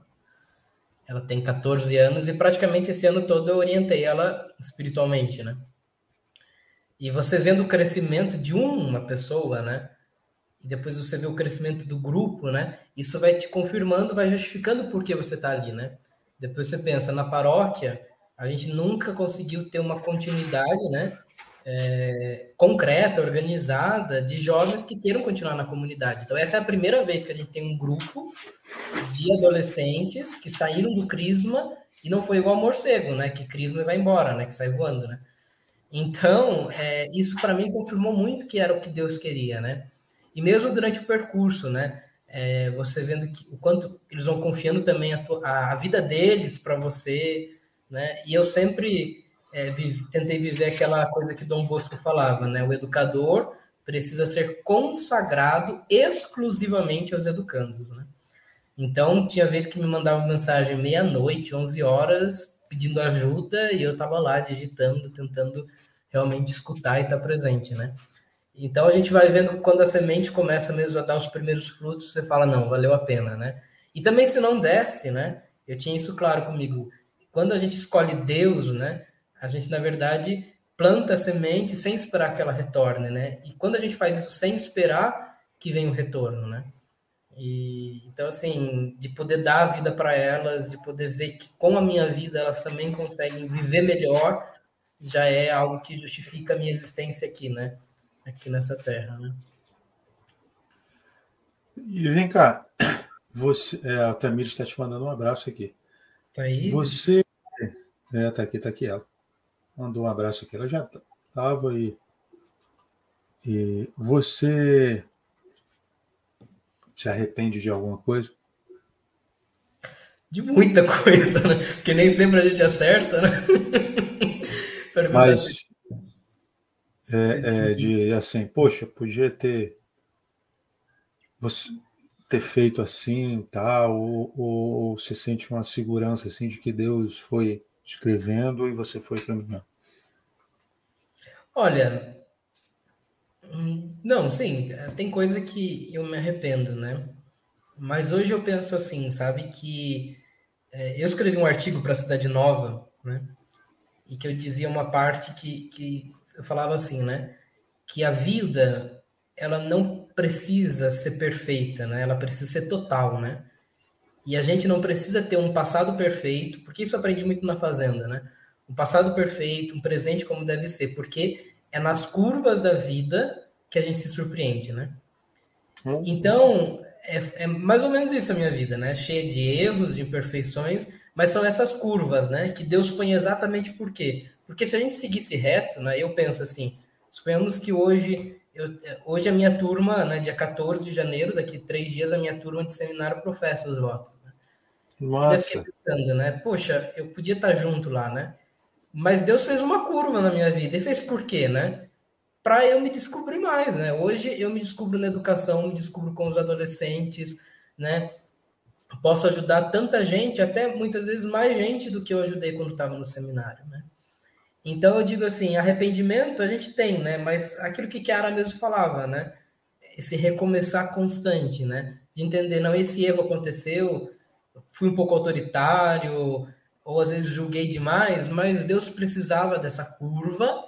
Ela tem 14 anos e praticamente esse ano todo eu orientei ela espiritualmente, né? E você vendo o crescimento de uma pessoa, né? E depois você vê o crescimento do grupo, né? Isso vai te confirmando, vai justificando por que você está ali, né? Depois você pensa, na paróquia, a gente nunca conseguiu ter uma continuidade, né? É, concreta, organizada, de jovens que queiram continuar na comunidade. Então, essa é a primeira vez que a gente tem um grupo de adolescentes que saíram do Crisma e não foi igual ao morcego, né? Que Crisma vai embora, né? Que sai voando, né? Então, é, isso para mim confirmou muito que era o que Deus queria, né? E mesmo durante o percurso, né? É, você vendo que, o quanto eles vão confiando também a, a, vida deles para você, né? E eu sempre é, vive, tentei viver aquela coisa que Dom Bosco falava, né? O educador precisa ser consagrado exclusivamente aos educandos, né? Então, tinha vez que me mandava mensagem meia-noite, 11 horas, pedindo ajuda, e eu estava lá digitando, tentando realmente escutar e estar tá presente, né? Então, a gente vai vendo quando a semente começa mesmo a dar os primeiros frutos, você fala, não, valeu a pena, né? E também se não desce, né? Eu tinha isso claro comigo quando a gente escolhe Deus, né, a gente, na verdade, planta a semente sem esperar que ela retorne, né? E quando a gente faz isso sem esperar, que vem o retorno, né? E, então, assim, de poder dar a vida para elas, de poder ver que com a minha vida elas também conseguem viver melhor, já é algo que justifica a minha existência aqui, né? Aqui nessa terra, né? E vem cá, você, é, a Tamir está te mandando um abraço aqui. Tá aí? Você. É, tá aqui, tá aqui ela. Mandou um abraço aqui. Ela já estava e. E você se arrepende de alguma coisa? De muita coisa, né? Porque nem sempre a gente acerta, né? Mas é, é, de assim, poxa, podia ter. Você, ter feito assim, tal, ou, ou você sente uma segurança assim de que Deus foi escrevendo e você foi caminhando? Olha, hum, não, sim, tem coisa que eu me arrependo, né? Mas hoje eu penso assim, sabe, que é, eu escrevi um artigo para a Cidade Nova, né? E que eu dizia uma parte que, que eu falava assim, né? Que a vida ela não precisa ser perfeita, né? Ela precisa ser total, né? E a gente não precisa ter um passado perfeito, porque isso eu aprendi muito na fazenda, né? Um passado perfeito, um presente como deve ser, porque é nas curvas da vida que a gente se surpreende, né? Uhum. Então, é, é, mais ou menos isso a minha vida, né? Cheia de erros, de imperfeições, mas são essas curvas, né? Que Deus põe exatamente por quê? Porque se a gente seguisse reto, né? Eu penso assim, suponhamos que hoje eu, hoje a minha turma, né, dia 14 de janeiro, daqui três dias, a minha turma de seminário professa os votos. Né? Nossa! Pensando, né? Poxa, eu podia estar junto lá, né? Mas Deus fez uma curva na minha vida. E fez por quê, né? Para eu me descobrir mais, né? Hoje eu me descubro na educação, me descubro com os adolescentes, né? Posso ajudar tanta gente, até muitas vezes mais gente do que eu ajudei quando estava no seminário, né? Então eu digo assim, arrependimento a gente tem, né? Mas aquilo que Kiara mesmo falava, né? Esse recomeçar constante, né? De entender, não, esse erro aconteceu, fui um pouco autoritário, ou às vezes julguei demais, mas Deus precisava dessa curva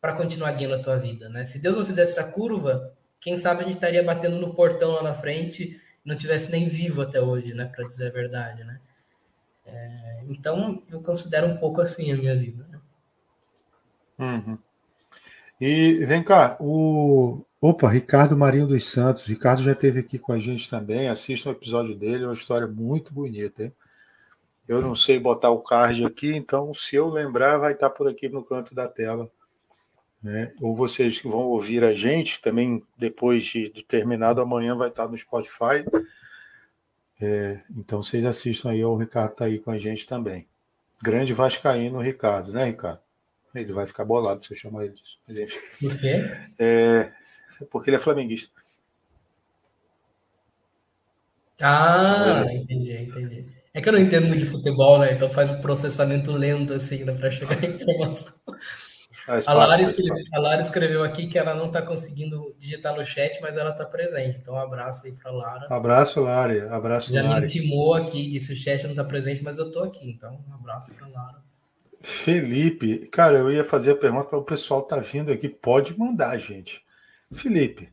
para continuar guiando a tua vida, né? Se Deus não fizesse essa curva, quem sabe a gente estaria batendo no portão lá na frente não tivesse nem vivo até hoje, né? Para dizer a verdade, né? É, então eu considero um pouco assim a minha vida. Uhum. E vem cá, o. Opa, Ricardo Marinho dos Santos. Ricardo já esteve aqui com a gente também. Assista um episódio dele, é uma história muito bonita, hein? Eu não sei botar o card aqui, então se eu lembrar, vai estar por aqui no canto da tela. Né? Ou vocês que vão ouvir a gente, também depois de, de terminado, amanhã vai estar no Spotify. É, então vocês assistam aí, o Ricardo está aí com a gente também. Grande Vascaíno, Ricardo, né, Ricardo? Ele vai ficar bolado se eu chamar ele disso. Mas enfim. Por quê? É, porque ele é flamenguista. Ah, entendi, entendi. É que eu não entendo muito de futebol, né? Então faz um processamento lento, assim, né, para chegar a informação. a, Lara escreveu, a Lara escreveu aqui que ela não está conseguindo digitar no chat, mas ela está presente. Então, um abraço aí para Lara. Abraço, Lara. Abraço, Já Lara. me intimou aqui, disse o chat não está presente, mas eu estou aqui. Então, um abraço para Lara. Felipe, cara, eu ia fazer a pergunta para o pessoal tá vindo aqui. Pode mandar, gente. Felipe,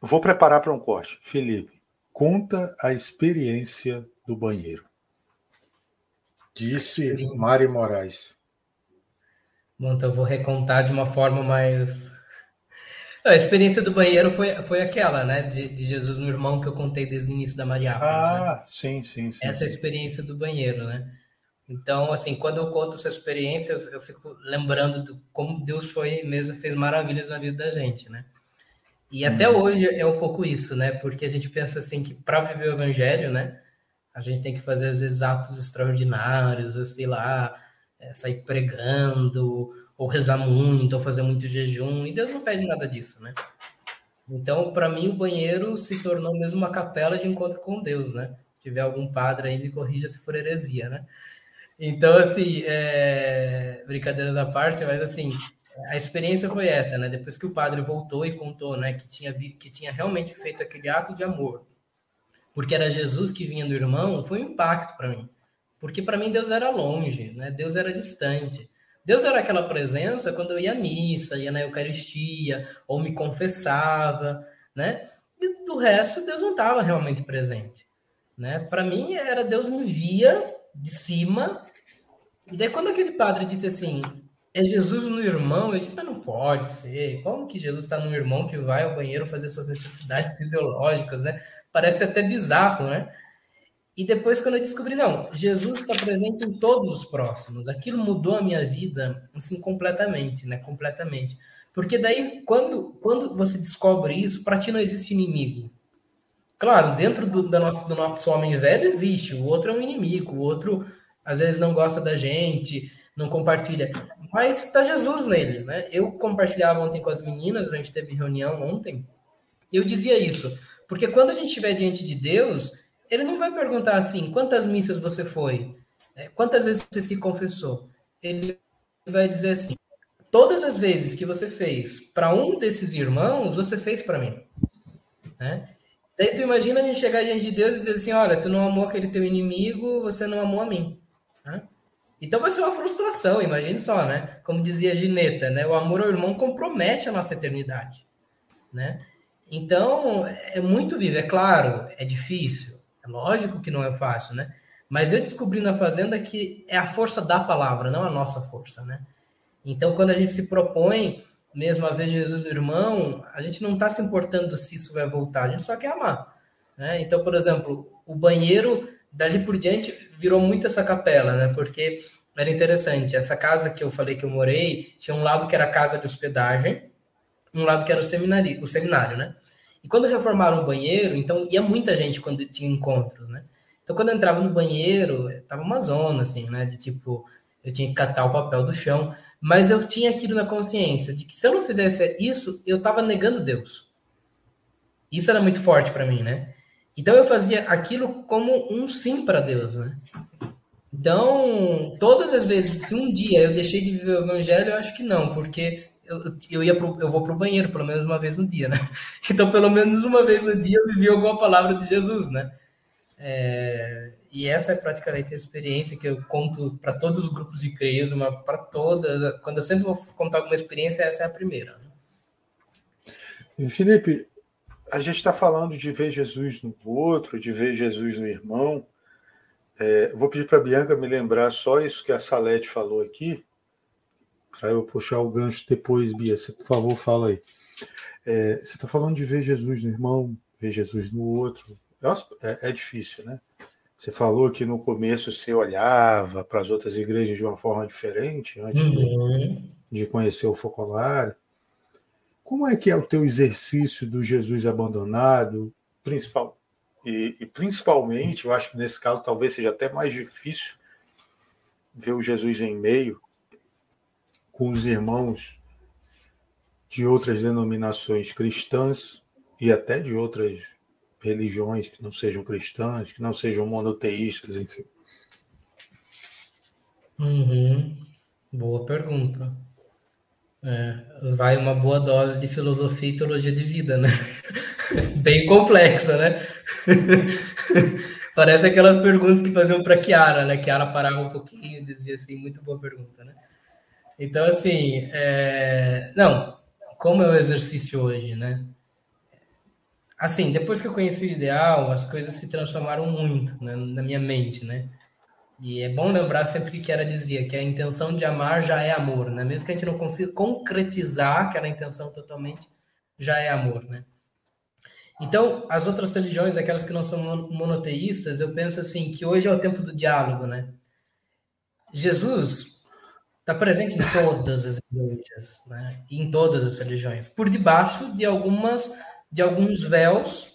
vou preparar para um corte. Felipe, conta a experiência do banheiro. Disse Mari Moraes. Bom, então eu vou recontar de uma forma mais. A experiência do banheiro foi, foi aquela, né? De, de Jesus no irmão que eu contei desde o início da Maria. Ah, né? sim, sim, sim. Essa é experiência do banheiro, né? Então, assim, quando eu conto essa experiência, eu fico lembrando de como Deus foi mesmo, fez maravilhas na vida da gente, né? E até hum. hoje é um pouco isso, né? Porque a gente pensa assim que para viver o evangelho, né? A gente tem que fazer às vezes atos extraordinários, ou sei lá, é, sair pregando, ou rezar muito, ou fazer muito jejum, e Deus não pede nada disso, né? Então, para mim, o banheiro se tornou mesmo uma capela de encontro com Deus, né? Se tiver algum padre aí, me corrija se for heresia, né? Então, assim, é... brincadeiras à parte, mas assim, a experiência foi essa, né? Depois que o padre voltou e contou, né, que tinha, vi... que tinha realmente feito aquele ato de amor, porque era Jesus que vinha do irmão, foi um impacto para mim. Porque para mim Deus era longe, né? Deus era distante. Deus era aquela presença quando eu ia à missa, ia na Eucaristia, ou me confessava, né? E do resto, Deus não estava realmente presente, né? Para mim, era Deus me via de cima, e daí quando aquele padre disse assim, é Jesus no irmão, eu disse, mas não pode ser, como que Jesus está no irmão que vai ao banheiro fazer suas necessidades fisiológicas, né? Parece até bizarro, né? E depois, quando eu descobri, não, Jesus está presente em todos os próximos. Aquilo mudou a minha vida, assim, completamente, né? Completamente. Porque daí, quando, quando você descobre isso, para ti não existe inimigo. Claro, dentro do, da do nosso homem velho existe. O outro é um inimigo. O outro, às vezes, não gosta da gente, não compartilha. Mas está Jesus nele, né? Eu compartilhava ontem com as meninas, a gente teve reunião ontem. Eu dizia isso. Porque quando a gente estiver diante de Deus, ele não vai perguntar assim: quantas missas você foi? É, quantas vezes você se confessou? Ele vai dizer assim: todas as vezes que você fez para um desses irmãos, você fez para mim. Né? Daí tu imagina a gente chegar diante de Deus e dizer assim: olha, tu não amou aquele teu inimigo, você não amou a mim. Né? Então vai ser uma frustração, imagine só, né? Como dizia Gineta, né? O amor ao irmão compromete a nossa eternidade, né? Então, é muito vivo. É claro, é difícil. É lógico que não é fácil, né? Mas eu descobri na Fazenda que é a força da palavra, não a nossa força, né? Então, quando a gente se propõe mesmo a ver Jesus irmão, a gente não está se importando se isso vai voltar, a gente só quer amar. Né? Então, por exemplo, o banheiro, dali por diante, virou muito essa capela, né? Porque era interessante. Essa casa que eu falei que eu morei, tinha um lado que era casa de hospedagem, um lado que era o seminário, o seminário, né? E quando reformaram o banheiro, então ia muita gente quando tinha encontros, né? Então quando eu entrava no banheiro, tava uma zona assim, né, de tipo, eu tinha que catar o papel do chão, mas eu tinha aquilo na consciência de que se eu não fizesse isso, eu tava negando Deus. Isso era muito forte para mim, né? Então eu fazia aquilo como um sim para Deus, né? Então, todas as vezes, se um dia eu deixei de viver o evangelho, eu acho que não, porque eu, eu, ia pro, eu vou para o banheiro pelo menos uma vez no dia, né? Então, pelo menos uma vez no dia eu vivi alguma palavra de Jesus, né? É, e essa é praticamente a experiência que eu conto para todos os grupos de Crisma, para todas. Quando eu sempre vou contar alguma experiência, essa é a primeira. Né? Felipe, a gente está falando de ver Jesus no outro, de ver Jesus no irmão. É, vou pedir para a Bianca me lembrar só isso que a Salete falou aqui, para eu puxar o gancho depois, Bia. Você, por favor, fala aí. É, você está falando de ver Jesus no irmão, ver Jesus no outro. É, é, difícil, né? Você falou que no começo você olhava para as outras igrejas de uma forma diferente, antes uhum. de, de conhecer o focolário. Como é que é o teu exercício do Jesus abandonado, principal, e, e, principalmente, eu acho que nesse caso talvez seja até mais difícil ver o Jesus em meio com os irmãos de outras denominações cristãs e até de outras religiões que não sejam cristãs, que não sejam monoteístas, enfim. Uhum. Boa pergunta. É, vai uma boa dose de filosofia e teologia de vida, né? Bem complexa, né? Parece aquelas perguntas que faziam para Kiara, né? Kiara parava um pouquinho e dizia assim, muito boa pergunta, né? Então, assim, é... não, como é o exercício hoje, né? Assim, depois que eu conheci o ideal, as coisas se transformaram muito né, na minha mente, né? E é bom lembrar sempre que Kiara dizia que a intenção de amar já é amor, né? Mesmo que a gente não consiga concretizar aquela intenção totalmente, já é amor, né? Então, as outras religiões, aquelas que não são monoteístas, eu penso assim que hoje é o tempo do diálogo, né? Jesus está presente em todas as igrejas, né? Em todas as religiões, por debaixo de algumas de alguns véus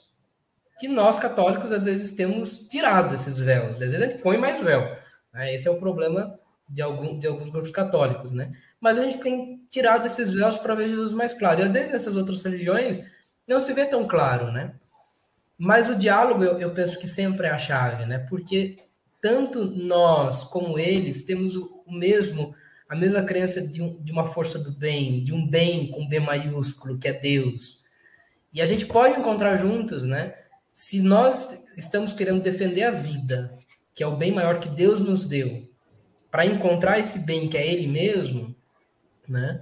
que nós católicos às vezes temos tirado esses véus. Às vezes a gente põe mais véu. Né? Esse é o problema de, algum, de alguns grupos católicos, né? Mas a gente tem tirado esses véus para ver Jesus mais claro. E às vezes nessas outras religiões não se vê tão claro, né? Mas o diálogo eu, eu penso que sempre é a chave, né? Porque tanto nós como eles temos o, o mesmo a mesma crença de, um, de uma força do bem, de um bem com B maiúsculo, que é Deus. E a gente pode encontrar juntos, né? se nós estamos querendo defender a vida, que é o bem maior que Deus nos deu, para encontrar esse bem que é Ele mesmo, né?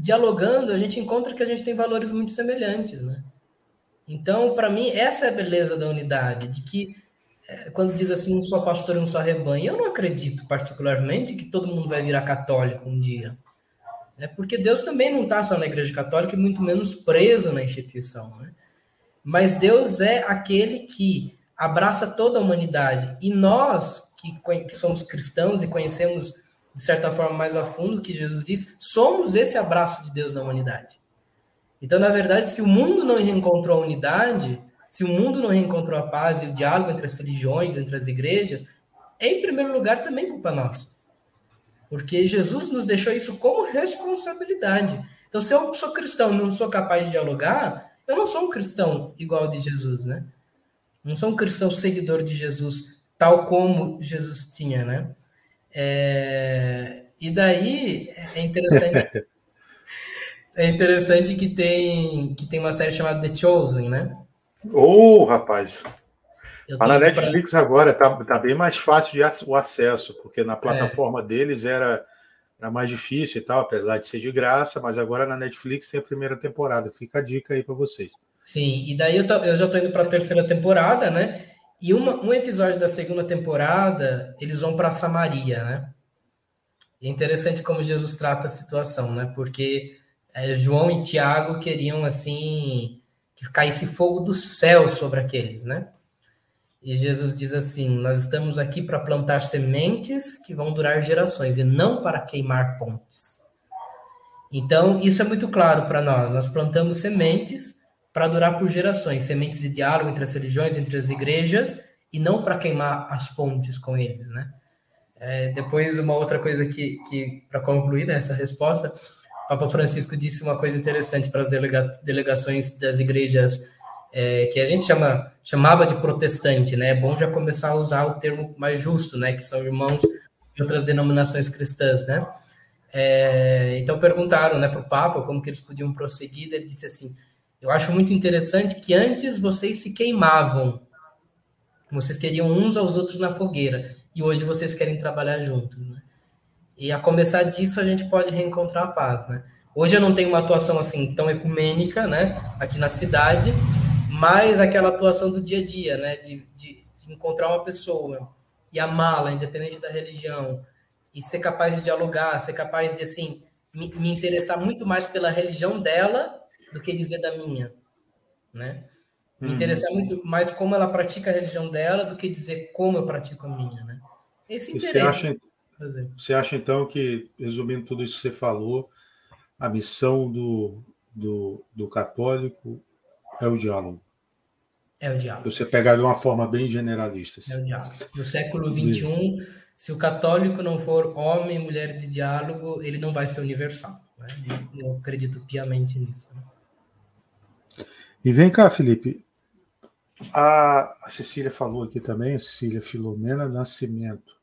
Dialogando, a gente encontra que a gente tem valores muito semelhantes, né? Então, para mim, essa é a beleza da unidade, de que quando diz assim, um só pastor e um só rebanho, eu não acredito particularmente que todo mundo vai virar católico um dia. É porque Deus também não está só na igreja católica e muito menos preso na instituição, né? Mas Deus é aquele que abraça toda a humanidade. E nós, que, somos cristãos e conhecemos, de certa forma, mais a fundo o que Jesus diz, somos esse abraço de Deus na humanidade. Então, na verdade, se o mundo não reencontrou a unidade, se o mundo não reencontrou a paz e o diálogo entre as religiões, entre as igrejas, é, em primeiro lugar, também culpa nossa. Porque Jesus nos deixou isso como responsabilidade. Então, se eu sou cristão e não sou capaz de dialogar, eu não sou um cristão igual de Jesus, né? Não sou um cristão seguidor de Jesus, tal como Jesus tinha, né? É... E daí é interessante. é interessante que tem que tem uma série chamada The Chosen, né? Ô, oh, rapaz! A na Netflix pra... agora tá, tá bem mais fácil de o acesso, porque na plataforma é. deles era era mais difícil e tal, apesar de ser de graça, mas agora na Netflix tem a primeira temporada. Fica a dica aí para vocês. Sim, e daí eu, tô, eu já estou indo para a terceira temporada, né? E uma, um episódio da segunda temporada, eles vão para Samaria, né? E é interessante como Jesus trata a situação, né? Porque é, João e Tiago queriam, assim, que caísse fogo do céu sobre aqueles, né? E Jesus diz assim: Nós estamos aqui para plantar sementes que vão durar gerações e não para queimar pontes. Então, isso é muito claro para nós. Nós plantamos sementes para durar por gerações sementes de diálogo entre as religiões, entre as igrejas, e não para queimar as pontes com eles, né? É, depois, uma outra coisa que, que para concluir essa resposta, Papa Francisco disse uma coisa interessante para as delega, delegações das igrejas é, que a gente chama, chamava de protestante, né? É bom já começar a usar o termo mais justo, né? Que são irmãos de outras denominações cristãs, né? É, então perguntaram, né, para o Papa como que eles podiam prosseguir. Ele disse assim: eu acho muito interessante que antes vocês se queimavam, vocês queriam uns aos outros na fogueira, e hoje vocês querem trabalhar juntos, né? E a começar disso a gente pode reencontrar a paz, né? Hoje eu não tenho uma atuação assim tão ecumênica, né, aqui na cidade, mais aquela atuação do dia a dia, né? De, de, de encontrar uma pessoa e amá-la, independente da religião, e ser capaz de dialogar, ser capaz de, assim, me, me, interessar muito mais pela religião dela do que dizer da minha, né? Me uhum. interessar muito mais como ela pratica a religião dela do que dizer como eu pratico a minha, né? Esse interesse. Você acha, você acha então que, resumindo tudo isso que você falou, a missão do, do, do católico é o diálogo? É o diálogo. Você pegar de uma forma bem generalista. Assim. É o diálogo. No século XXI, se o católico não for homem e mulher de diálogo, ele não vai ser universal. Né? Eu acredito piamente nisso. Né? E vem cá, Felipe. A, a Cecília falou aqui também, Cecília Filomena Nascimento.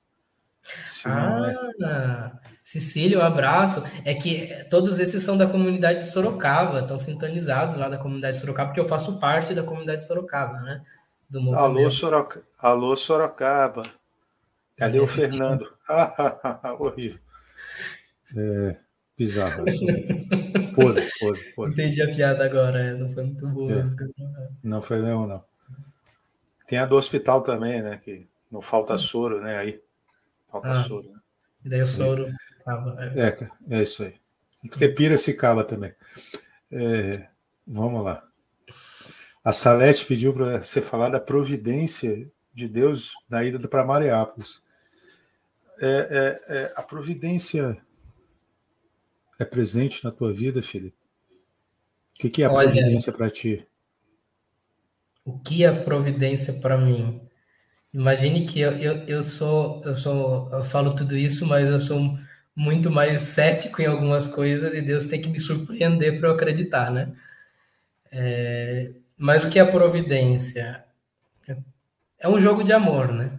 Ah. Cecília, um abraço. É que todos esses são da comunidade de Sorocaba, estão sintonizados lá da comunidade de Sorocaba, porque eu faço parte da comunidade de Sorocaba, né? Do Alô, Soroca... Alô, Sorocaba. Cadê é, o Fernando? Horrível. É, bizarro. podre, podre, podre. Entendi a piada agora, é, não foi muito boa. É. Não foi não, não. Tem a do hospital também, né? Que não falta soro, né? Aí. Falta ah. soro, né? E daí o soro acaba. É, é, é isso aí. Porque pira se cava também. É, vamos lá. A Salete pediu para você falar da providência de Deus na ida para Mariápolis. É, é, é, a providência é presente na tua vida, Felipe? O que, que é a Olha, providência para ti? O que é providência para mim? Imagine que eu, eu, eu sou, eu sou, eu falo tudo isso, mas eu sou muito mais cético em algumas coisas e Deus tem que me surpreender para eu acreditar, né? É, mas o que é a providência? É um jogo de amor, né?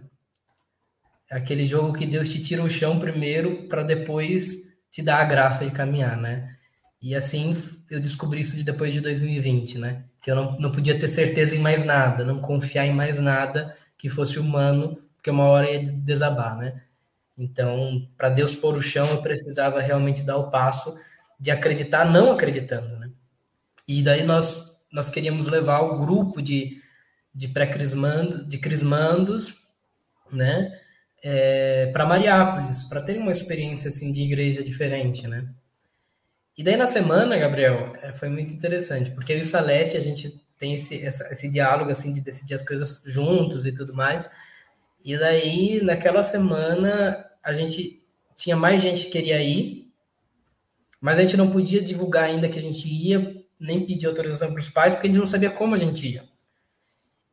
É aquele jogo que Deus te tira o chão primeiro para depois te dar a graça de caminhar, né? E assim eu descobri isso depois de 2020, né? Que eu não, não podia ter certeza em mais nada, não confiar em mais nada que fosse humano, porque uma hora ia desabar, né? Então, para Deus pôr o chão, eu precisava realmente dar o passo de acreditar não acreditando, né? E daí nós nós queríamos levar o grupo de, de pré-crismando, de crismandos, né? É, para Mariápolis, para ter uma experiência assim de igreja diferente, né? E daí na semana, Gabriel, é, foi muito interessante, porque eu e Salete, a gente tem esse, essa, esse diálogo assim de decidir as coisas juntos e tudo mais. E daí, naquela semana, a gente tinha mais gente que queria ir, mas a gente não podia divulgar ainda que a gente ia, nem pedir autorização para os pais, porque a gente não sabia como a gente ia.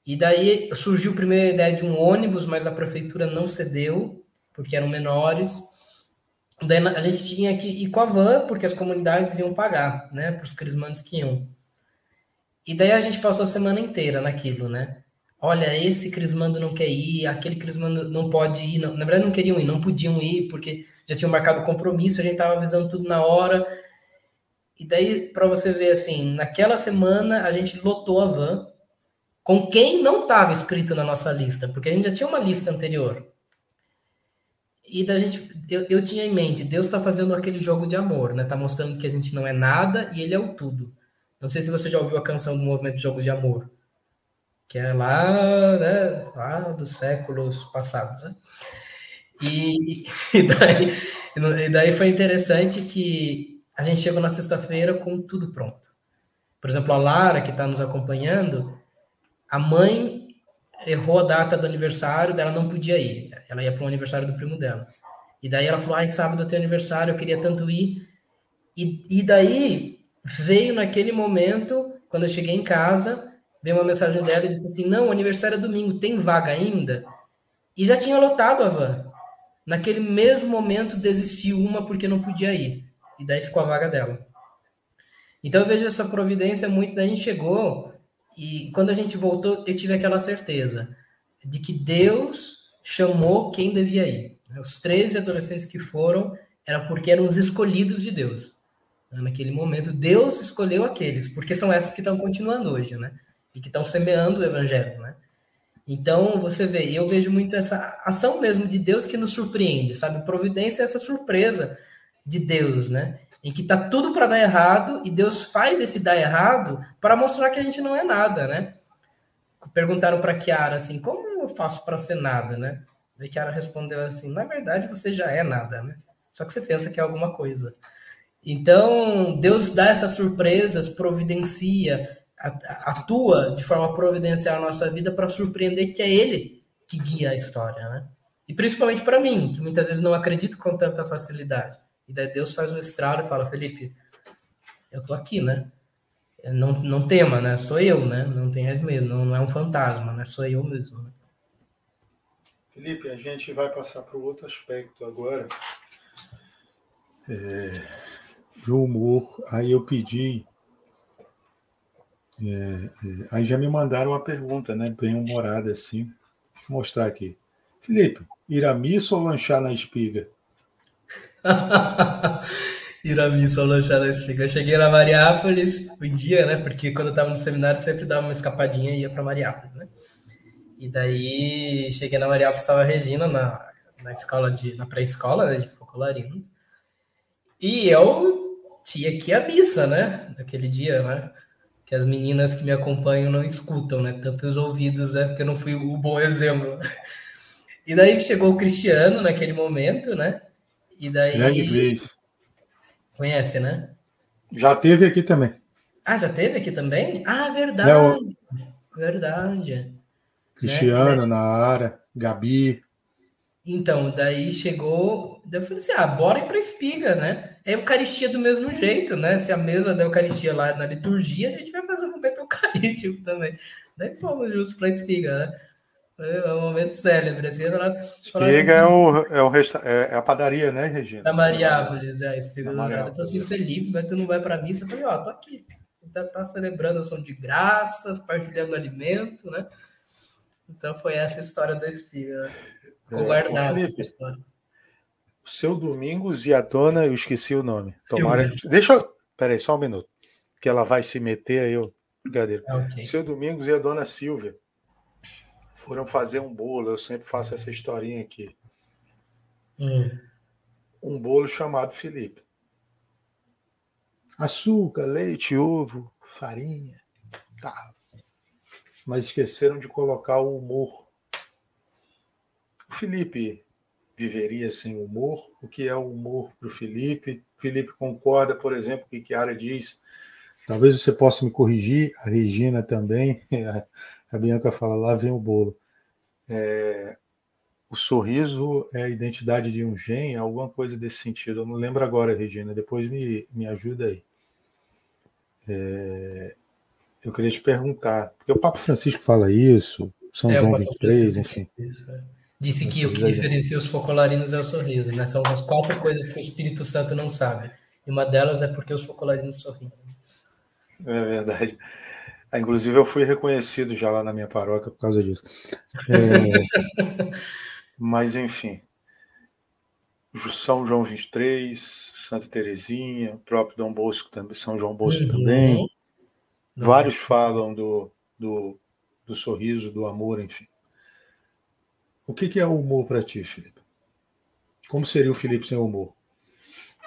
E daí surgiu a primeira ideia de um ônibus, mas a prefeitura não cedeu, porque eram menores. Daí a gente tinha que ir com a van, porque as comunidades iam pagar, né, para os crismandos que iam. E daí a gente passou a semana inteira naquilo, né? Olha, esse crismando não quer ir, aquele crismando não pode ir. Não, na verdade, não queriam ir, não podiam ir, porque já tinham marcado compromisso, a gente estava avisando tudo na hora. E daí, para você ver, assim, naquela semana a gente lotou a van com quem não estava escrito na nossa lista, porque a gente já tinha uma lista anterior. E da gente, eu, eu tinha em mente, Deus está fazendo aquele jogo de amor, né? Tá mostrando que a gente não é nada e Ele é o tudo. Não sei se você já ouviu a canção do Movimento de Jogos de Amor, que é lá, né, lá dos séculos passados. Né? E, e, daí, e daí foi interessante que a gente chegou na sexta-feira com tudo pronto. Por exemplo, a Lara, que está nos acompanhando, a mãe errou a data do aniversário dela, não podia ir. Ela ia para o aniversário do primo dela. E daí ela falou: ai, sábado tem aniversário, eu queria tanto ir. E, e daí veio naquele momento, quando eu cheguei em casa, veio uma mensagem dela e disse assim: Não, o aniversário é domingo, tem vaga ainda? E já tinha lotado a van. Naquele mesmo momento desistiu uma porque não podia ir. E daí ficou a vaga dela. Então eu vejo essa providência muito. Daí a gente chegou e quando a gente voltou, eu tive aquela certeza de que Deus chamou quem devia ir. Os 13 adolescentes que foram era porque eram os escolhidos de Deus. Né, naquele momento, Deus escolheu aqueles, porque são essas que estão continuando hoje, né? E que estão semeando o evangelho, né? Então, você vê, eu vejo muito essa ação mesmo de Deus que nos surpreende, sabe? Providência é essa surpresa de Deus, né? Em que tá tudo para dar errado e Deus faz esse dar errado para mostrar que a gente não é nada, né? Perguntaram para Kiara assim: "Como eu faço para ser nada, né?" E Kiara respondeu assim: "Na verdade, você já é nada, né? Só que você pensa que é alguma coisa." Então, Deus dá essas surpresas, providencia, atua de forma providencial na nossa vida para surpreender que é Ele que guia a história, né? E principalmente para mim, que muitas vezes não acredito com tanta facilidade. E daí Deus faz um estralo e fala, Felipe, eu tô aqui, né? não, não tema, né? Sou eu, né? Não tenhas medo, não, não é um fantasma, né? Sou eu mesmo. Né? Felipe, a gente vai passar para o outro aspecto agora. É, do humor. Aí eu pedi. É, é, aí já me mandaram uma pergunta, né? Bem humorada assim. Deixa eu mostrar aqui. Felipe, ir à missa ou lanchar na espiga? ir à missa ou lanchar na espiga. Eu cheguei na Mariápolis um dia, né? Porque quando eu estava no seminário sempre dava uma escapadinha e ia para Mariápolis, né? E daí cheguei na Mariápolis, estava a Regina na, na escola de na pré-escola né, de Focolarino. E eu tinha que ir à missa, né? Naquele dia, né? Que as meninas que me acompanham não escutam, né? Tanto os ouvidos, né? Porque eu não fui o bom exemplo. E daí chegou o Cristiano naquele momento, né? E daí. Grande vez. Conhece, né? Já teve aqui também. Ah, já teve aqui também? Ah, verdade. Não. Verdade. Cristiano, né? Naara, Gabi. Então, daí chegou. Daí eu falei assim: ah, bora ir para Espiga, né? É Eucaristia do mesmo jeito, né? Se a mesa da Eucaristia lá na liturgia, a gente vai fazer um momento eucarístico também. Daí fomos juntos para Espiga, né? É um momento célebre. Assim, Espiga é, o, é, o é, é a padaria, né, Regina? Da Mariápolis, é. Espiga da Mariápolis. Eu falei assim: Felipe, mas tu não vai para missa? Eu falei: ó, tô aqui. Tá, tá celebrando a ação de graças, partilhando alimento, né? Então foi essa história da espiga. Né? Ficou guardada essa história. O seu Domingos e a dona, eu esqueci o nome. Tomara... Deixa eu. Peraí, só um minuto. Que ela vai se meter aí, eu. Brincadeira. Ah, okay. Seu Domingos e a dona Silvia foram fazer um bolo. Eu sempre faço essa historinha aqui. Hum. Um bolo chamado Felipe. Açúcar, leite, ovo, farinha. Tá. Mas esqueceram de colocar o humor. O Felipe viveria sem humor? O que é o humor para o Felipe? Felipe concorda, por exemplo, com o que a Ara diz. Talvez você possa me corrigir, a Regina também. A Bianca fala, lá vem o bolo. É, o sorriso é a identidade de um gen, alguma coisa desse sentido. Eu não lembro agora, Regina, depois me, me ajuda aí. É, eu queria te perguntar, porque o Papa Francisco fala isso, São é, João 23, enfim. Isso, é. Disse que o que diferencia os focolarinos é o sorriso, né? São as quatro coisas que o Espírito Santo não sabe. E uma delas é porque os focolarinos sorriem. É verdade. Ah, inclusive, eu fui reconhecido já lá na minha paróquia por causa disso. É... Mas, enfim. São João 23, Santa Terezinha, próprio Dom Bosco também, São João Bosco uhum. também. Vários falam do, do, do sorriso, do amor, enfim. O que, que é o humor para ti, Felipe? Como seria o Felipe sem humor?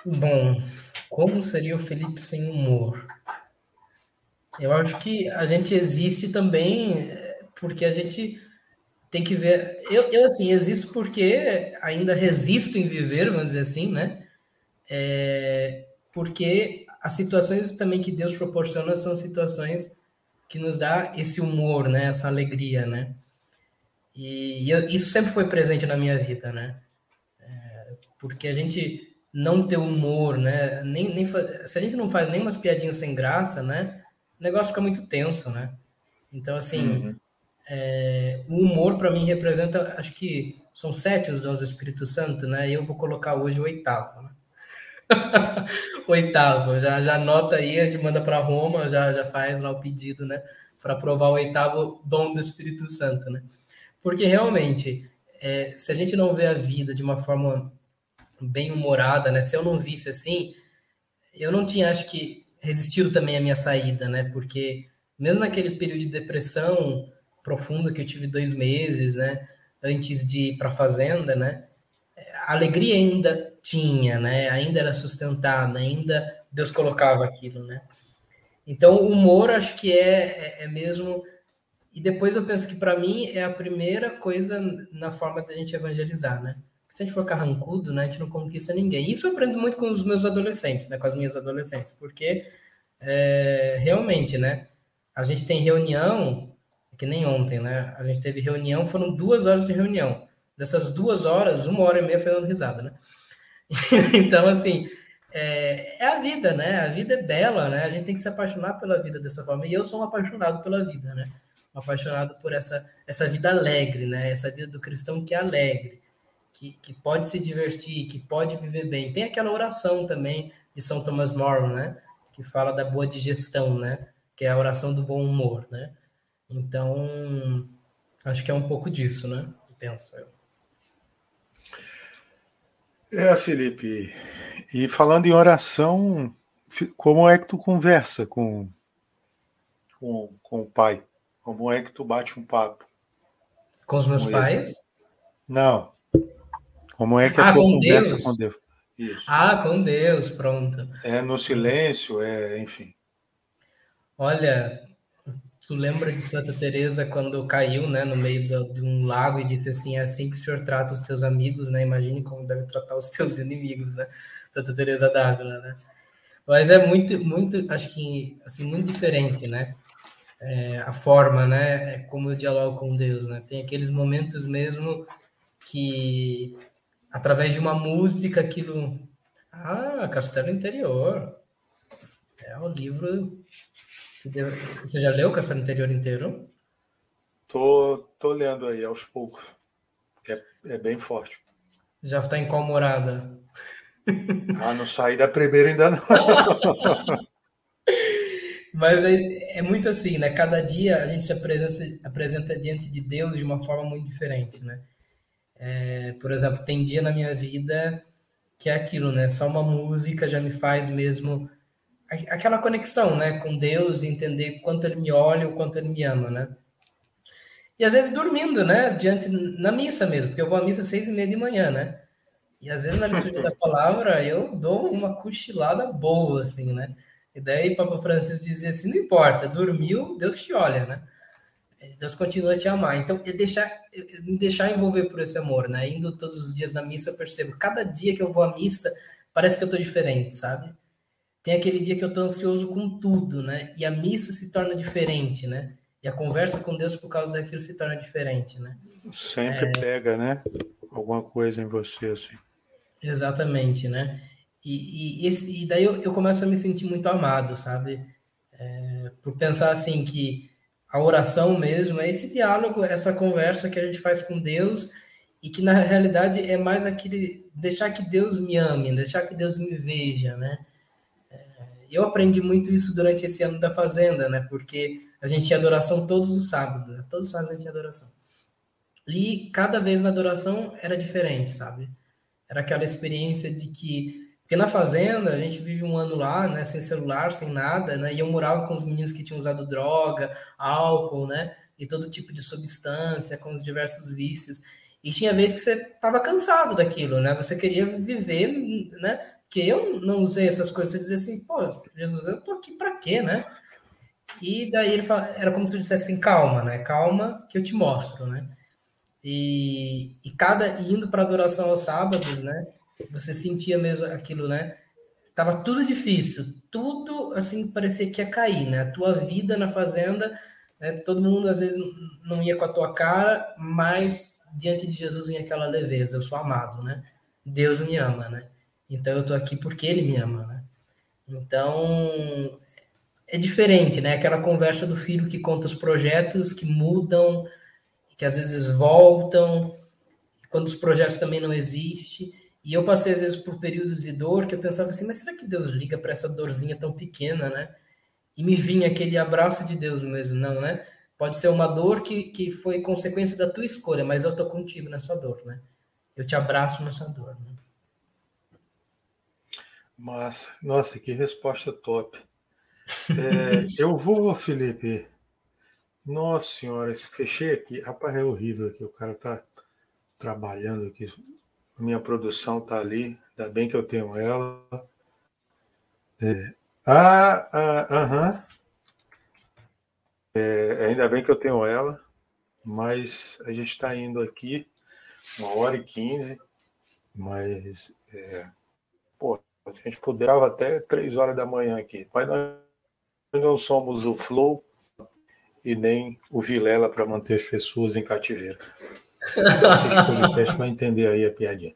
Bom, como seria o Felipe sem humor? Eu acho que a gente existe também porque a gente tem que ver. Eu, eu assim, existo porque ainda resisto em viver, vamos dizer assim, né? É, porque as situações também que Deus proporciona são situações que nos dá esse humor, né? Essa alegria, né? E, eu, isso sempre foi presente na minha vida, né? É, porque a gente não ter humor, né? Nem, nem, se a gente não faz nem umas piadinhas sem graça, né? O negócio fica muito tenso, né? Então, assim, uhum. é, o humor para mim representa, acho que são sete os dons do Espírito Santo, né? E eu vou colocar hoje o oitavo, né? oitavo, já, já anota aí, a gente manda para Roma, já, já faz lá o pedido, né? Para aprovar o oitavo dom do Espírito Santo, né? Porque realmente, é, se a gente não vê a vida de uma forma bem humorada, né? Se eu não visse assim, eu não tinha, acho que, resistido também à minha saída, né? Porque mesmo naquele período de depressão profunda que eu tive dois meses, né? Antes de ir para a fazenda, né? A alegria ainda tinha, né? Ainda era sustentada, ainda Deus colocava aquilo, né? Então, o humor acho que é, é, é mesmo e depois eu penso que para mim é a primeira coisa na forma da gente evangelizar, né? Se a gente for carrancudo, né, a gente não conquista ninguém. Isso eu aprendo muito com os meus adolescentes, né, com as minhas adolescentes, porque é, realmente, né, a gente tem reunião, que nem ontem, né? A gente teve reunião, foram duas horas de reunião. Dessas duas horas, uma hora e meia foi dando risada, né? então, assim, é, é, a vida, né? A vida é bela, né? A gente tem que se apaixonar pela vida dessa forma. E eu sou um apaixonado pela vida, né? Apaixonado por essa, essa vida alegre, né? Essa vida do cristão que é alegre, que, que pode se divertir, que pode viver bem. Tem aquela oração também de São Thomas More, né? Que fala da boa digestão, né? Que é a oração do bom humor, né? Então, acho que é um pouco disso, né? Penso eu. É, Felipe, e falando em oração, como é que tu conversa com, com, com o pai? Como é que tu bate um papo? Com os meus com pais? Ele? Não. Como é que ah, a tua conversa Deus? com Deus? Isso. Ah, com Deus, pronto. É no silêncio, é, enfim. Olha, Tu lembra de Santa Teresa quando caiu, né, no meio do, de um lago e disse assim, é assim que o senhor trata os teus amigos, né? Imagine como deve tratar os teus inimigos, né? Santa Teresa d'Ávila, né? Mas é muito, muito, acho que assim muito diferente, né? É, a forma, né? É como eu dialogo com Deus, né? Tem aqueles momentos mesmo que através de uma música aquilo, ah, Castelo Interior, é o livro você já leu o Castelo Interior inteiro? Tô, tô lendo aí aos poucos. É, é bem forte. Já está em qual morada? Ah, não saí da primeira ainda não. Mas é, é, muito assim, né? Cada dia a gente se apresenta, apresenta diante de Deus de uma forma muito diferente, né? É, por exemplo, tem dia na minha vida que é aquilo, né? Só uma música já me faz mesmo aquela conexão, né, com Deus, entender quanto ele me olha, o quanto ele me ama, né? E às vezes dormindo, né, diante na missa mesmo, porque eu vou à missa às seis e meia de manhã, né? E às vezes na leitura da palavra eu dou uma cochilada boa, assim, né? E daí Papa Francisco dizia assim, não importa, dormiu, Deus te olha, né? Deus continua a te amar. Então, é deixar, é me deixar envolver por esse amor, né? Indo todos os dias na missa, eu percebo, cada dia que eu vou à missa, parece que eu tô diferente, sabe? Tem aquele dia que eu tô ansioso com tudo, né? E a missa se torna diferente, né? E a conversa com Deus por causa daquilo se torna diferente, né? Sempre é... pega, né? Alguma coisa em você, assim. Exatamente, né? E, e, esse, e daí eu, eu, começo a me sentir muito amado, sabe? É, por pensar assim que a oração mesmo é esse diálogo, essa conversa que a gente faz com Deus e que na realidade é mais aquele deixar que Deus me ame, deixar que Deus me veja, né? eu aprendi muito isso durante esse ano da Fazenda, né? Porque a gente tinha adoração todos os sábados, né? Todos os sábados a gente tinha adoração. E cada vez na adoração era diferente, sabe? Era aquela experiência de que. Porque na Fazenda a gente vive um ano lá, né? Sem celular, sem nada, né? E eu morava com os meninos que tinham usado droga, álcool, né? E todo tipo de substância, com os diversos vícios. E tinha vezes que você estava cansado daquilo, né? Você queria viver, né? que eu não usei essas coisas, você dizia assim, pô, Jesus, eu tô aqui para quê, né? E daí ele fala, era como se ele dissesse assim, calma, né? Calma que eu te mostro, né? E, e cada indo para adoração aos sábados, né? Você sentia mesmo aquilo, né? Tava tudo difícil, tudo assim parecia que ia cair, né? A tua vida na fazenda, né? todo mundo às vezes não ia com a tua cara, mas diante de Jesus vinha aquela leveza, eu sou amado, né? Deus me ama, né? Então eu tô aqui porque ele me ama, né? Então é diferente, né? Aquela conversa do filho que conta os projetos que mudam, que às vezes voltam, quando os projetos também não existem. E eu passei às vezes por períodos de dor que eu pensava assim, mas será que Deus liga para essa dorzinha tão pequena, né? E me vinha aquele abraço de Deus mesmo, não, né? Pode ser uma dor que, que foi consequência da tua escolha, mas eu tô contigo nessa dor, né? Eu te abraço nessa dor, né? Massa. Nossa, que resposta top. É, eu vou, Felipe. Nossa senhora, fechei aqui. Rapaz, é horrível aqui. O cara tá trabalhando aqui. Minha produção tá ali. Ainda bem que eu tenho ela. É. Ah, ah, aham. É, ainda bem que eu tenho ela. Mas a gente está indo aqui uma hora e quinze. Mas, é, pô, a gente puderava até três horas da manhã aqui. Mas nós não somos o Flow e nem o Vilela para manter as pessoas em cativeiro. Você vai entender aí a piadinha.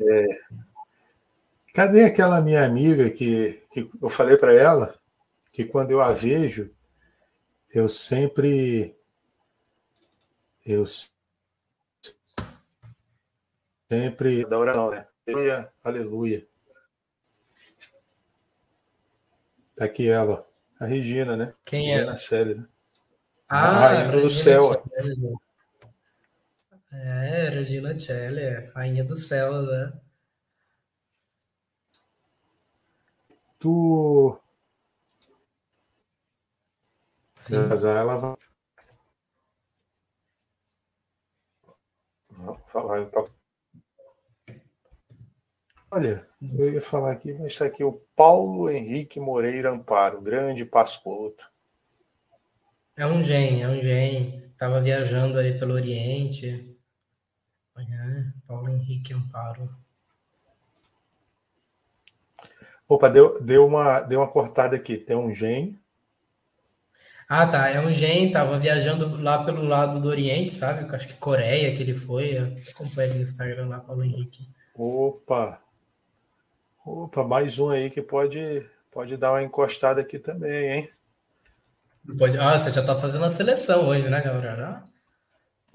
É, Cadê aquela minha amiga que, que eu falei para ela que quando eu a vejo, eu sempre. Eu sempre. Da oração, né? Aleluia, aleluia. Tá aqui ela, a Regina, né? Quem é? Regina Célia, né? Ah, a rainha do céu. É, Regina Celli, rainha do céu, né? Tu. Sim. Casar, ela vai. Olha, eu ia falar aqui, mas está aqui o Paulo Henrique Moreira Amparo, grande Pascoto. É um gen, é um gen. Estava viajando aí pelo Oriente. Paulo Henrique Amparo. Opa, deu, deu, uma, deu uma cortada aqui. Tem um gen. Ah, tá. É um gen, tava viajando lá pelo lado do Oriente, sabe? Acho que Coreia que ele foi. Eu acompanho no Instagram lá, Paulo Henrique. Opa! Opa, mais um aí que pode, pode dar uma encostada aqui também, hein? Pode... Ah, você já tá fazendo a seleção hoje, né, Gabriel?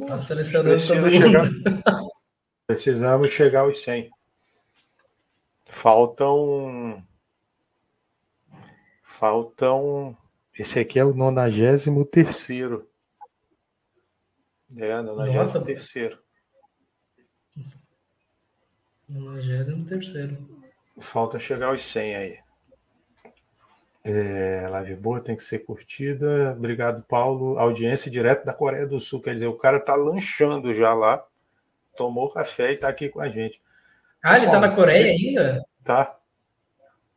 Tá selecionando Precisa chegar... Precisamos chegar aos 100. Faltam. Faltam. Esse aqui é o 93. É, 93. 93. Falta chegar aos 100 aí. É, live boa, tem que ser curtida. Obrigado, Paulo. Audiência direto da Coreia do Sul. Quer dizer, o cara tá lanchando já lá, tomou café e tá aqui com a gente. Ah, ele tá na Coreia ainda? Tá.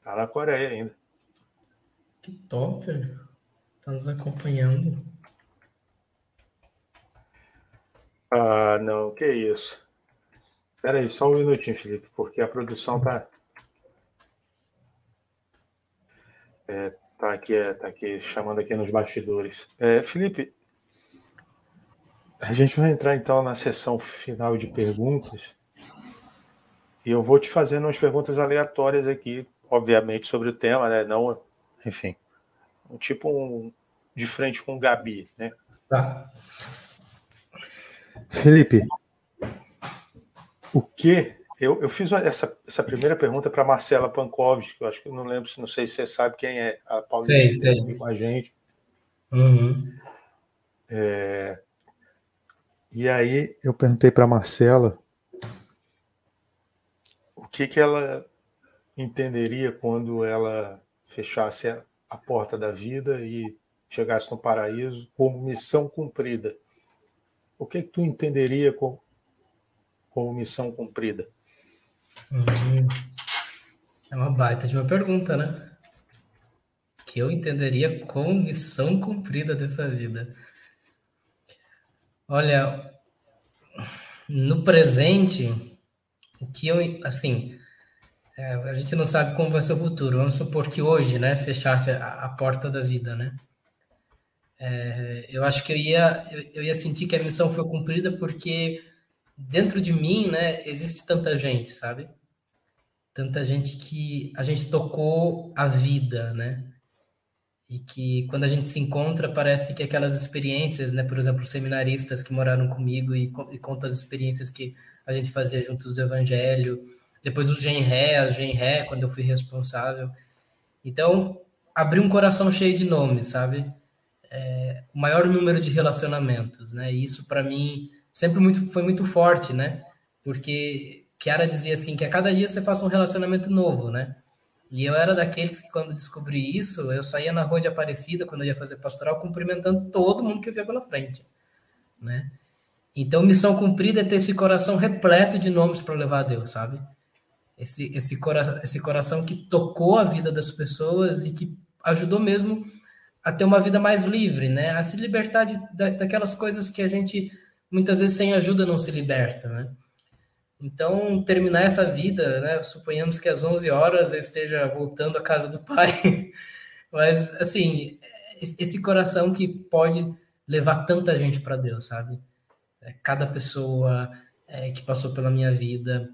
Tá na Coreia ainda. Que top, Tá nos acompanhando. Ah, não, que isso. Espera aí, só um minutinho, Felipe, porque a produção tá. É, tá aqui, é, tá aqui chamando aqui nos bastidores. É, Felipe, a gente vai entrar então na sessão final de perguntas. E eu vou te fazendo umas perguntas aleatórias aqui, obviamente, sobre o tema, né? Não, enfim, um tipo um, de frente com o Gabi, né? Tá. Felipe, o que eu, eu fiz essa, essa primeira pergunta para Marcela Pankovic, que eu acho que eu não lembro, não sei se você sabe quem é a Paulinha sei, sei. com a gente. Uhum. É, e aí eu perguntei para Marcela o que, que ela entenderia quando ela fechasse a, a porta da vida e chegasse no paraíso como missão cumprida. O que, que tu entenderia como, como missão cumprida? Hum, é uma baita de uma pergunta, né? Que eu entenderia como missão cumprida dessa vida. Olha, no presente, o que eu, assim, é, a gente não sabe como vai ser o futuro. Vamos supor que hoje, né, fechasse a, a porta da vida, né? É, eu acho que eu ia, eu, eu ia sentir que a missão foi cumprida porque dentro de mim, né, existe tanta gente, sabe? Tanta gente que a gente tocou a vida, né? E que quando a gente se encontra, parece que aquelas experiências, né? Por exemplo, seminaristas que moraram comigo e, e contam as experiências que a gente fazia juntos do Evangelho. Depois o Genré, a Genré, quando eu fui responsável. Então, abri um coração cheio de nomes, sabe? É, o maior número de relacionamentos, né? E isso para mim sempre muito, foi muito forte, né? Porque Kiara dizia assim que a cada dia você faça um relacionamento novo, né? E eu era daqueles que quando descobri isso, eu saía na rua de Aparecida quando eu ia fazer pastoral cumprimentando todo mundo que eu via pela frente, né? Então, missão cumprida é ter esse coração repleto de nomes para levar a Deus, sabe? Esse, esse, cora esse coração que tocou a vida das pessoas e que ajudou mesmo a ter uma vida mais livre, né? A se libertar de, da, daquelas coisas que a gente muitas vezes sem ajuda não se liberta, né? Então, terminar essa vida, né? Suponhamos que às 11 horas eu esteja voltando à casa do pai. Mas, assim, esse coração que pode levar tanta gente para Deus, sabe? É, cada pessoa é, que passou pela minha vida.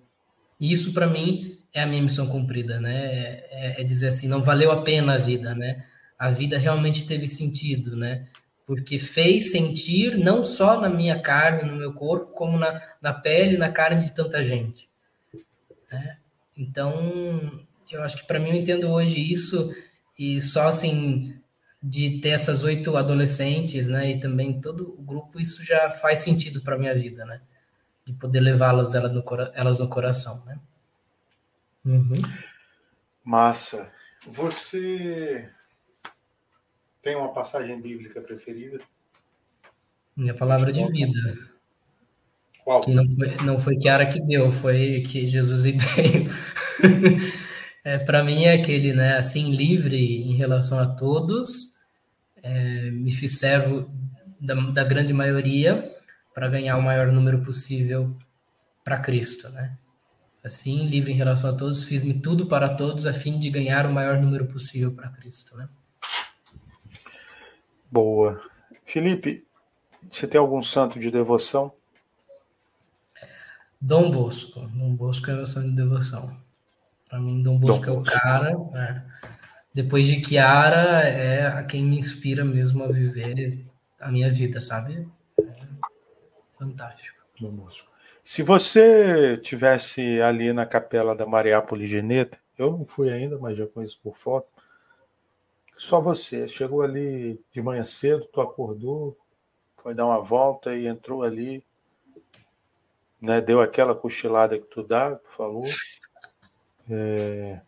E isso, para mim, é a minha missão cumprida, né? É, é, dizer assim, não valeu a pena a vida, né? A vida realmente teve sentido, né? Porque fez sentir não só na minha carne, no meu corpo, como na, na pele, na carne de tanta gente. Né? Então, eu acho que para mim eu entendo hoje isso e só assim de ter essas oito adolescentes, né, e também todo o grupo, isso já faz sentido para minha vida, né, de poder levá-las elas no, elas no coração, né. Uhum. Massa. Você tem uma passagem bíblica preferida? Minha palavra de vida. Qual? Que não foi, não foi Kiara que deu, foi que Jesus veio. é, Para mim é aquele, né, assim, livre em relação a todos, é, me fiz servo da, da grande maioria para ganhar o maior número possível para Cristo, né? Assim, livre em relação a todos, fiz-me tudo para todos a fim de ganhar o maior número possível para Cristo, né? Boa. Felipe, você tem algum santo de devoção? Dom Bosco. Dom Bosco é meu santo de devoção. Para mim, Dom Bosco Dom é o cara. É. Depois de Kiara, é a quem me inspira mesmo a viver a minha vida, sabe? É fantástico. Dom Bosco. Se você tivesse ali na capela da Mariápolis Geneta, eu não fui ainda, mas já conheço por foto. Só você. Chegou ali de manhã cedo, tu acordou, foi dar uma volta e entrou ali, né? Deu aquela cochilada que tu dá, tu falou. É...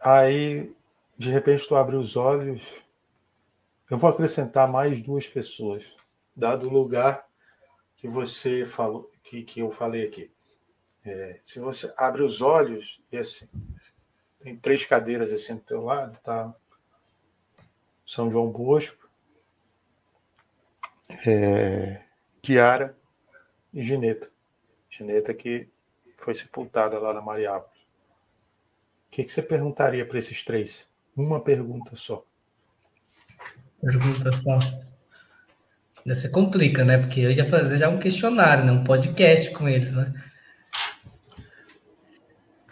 Aí, de repente, tu abre os olhos. Eu vou acrescentar mais duas pessoas, dado o lugar que você falou, que, que eu falei aqui. É, se você abre os olhos e assim, tem três cadeiras assim do teu lado, tá? São João Bosco, é, Kiara e Gineta. Gineta que foi sepultada lá na Mariápolis. O que, que você perguntaria para esses três? Uma pergunta só. Pergunta só. Você complica, né? Porque eu ia fazer já um questionário, né? um podcast com eles, né?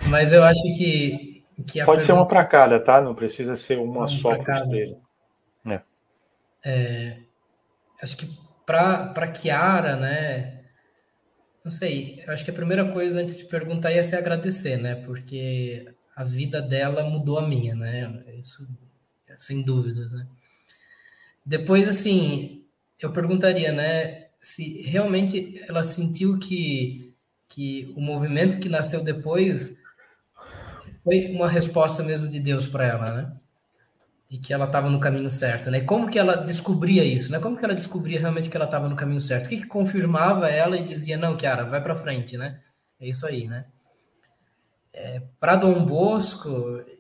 Mas eu acho que. Que Pode ser uma para cada, tá? Não precisa ser uma, uma só para os três. É. é. acho que para Kiara, né? Não sei, acho que a primeira coisa antes de perguntar ia ser agradecer, né? Porque a vida dela mudou a minha, né? Isso, sem dúvidas, né? Depois, assim, eu perguntaria, né? Se realmente ela sentiu que, que o movimento que nasceu depois foi uma resposta mesmo de Deus para ela, né? De que ela estava no caminho certo, né? Como que ela descobria isso, né? Como que ela descobria realmente que ela estava no caminho certo? O que, que confirmava ela e dizia, não, Kiara, vai para frente, né? É isso aí, né? É, para Dom Bosco,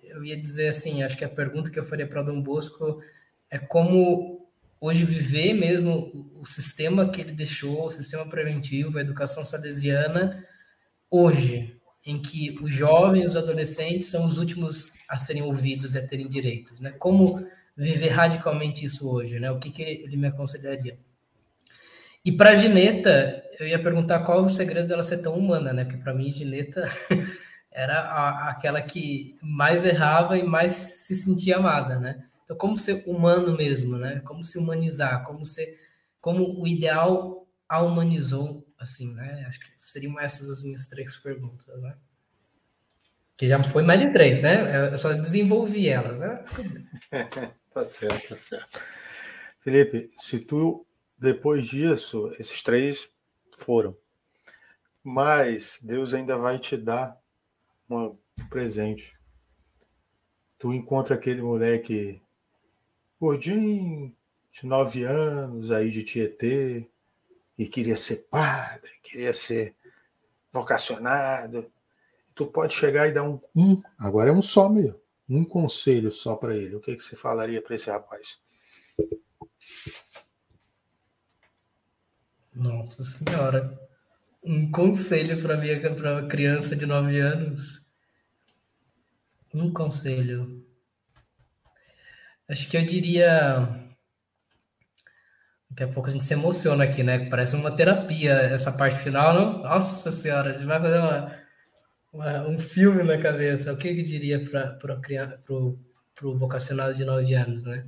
eu ia dizer assim, acho que a pergunta que eu faria para Dom Bosco é como hoje viver mesmo o sistema que ele deixou, o sistema preventivo, a educação salesiana, hoje, em que os jovens os adolescentes são os últimos a serem ouvidos e a terem direitos, né? Como viver radicalmente isso hoje, né? O que, que ele me aconselharia? E para Gineta, eu ia perguntar qual o segredo dela ser tão humana, né? Porque para mim, Gineta era a, aquela que mais errava e mais se sentia amada, né? Então, como ser humano mesmo, né? Como se humanizar, como ser, como o ideal a humanizou, assim, né? Acho que seriam essas as minhas três perguntas, né? Que já foi mais de três, né? Eu só desenvolvi elas, né? tá certo, tá certo. Felipe, se tu, depois disso, esses três foram, mas Deus ainda vai te dar um presente. Tu encontra aquele moleque gordinho, de nove anos, aí de Tietê, e queria ser padre, queria ser vocacionado. Tu pode chegar e dar um, um agora é um só meu, um conselho só para ele. O que, que você falaria para esse rapaz? Nossa Senhora um conselho para minha uma criança de 9 anos. Um conselho. Acho que eu diria Daqui a pouco a gente se emociona aqui, né? Parece uma terapia essa parte final, não? Nossa Senhora, a gente vai fazer uma, uma, um filme na cabeça. O que eu diria para o vocacionado de nove anos, né?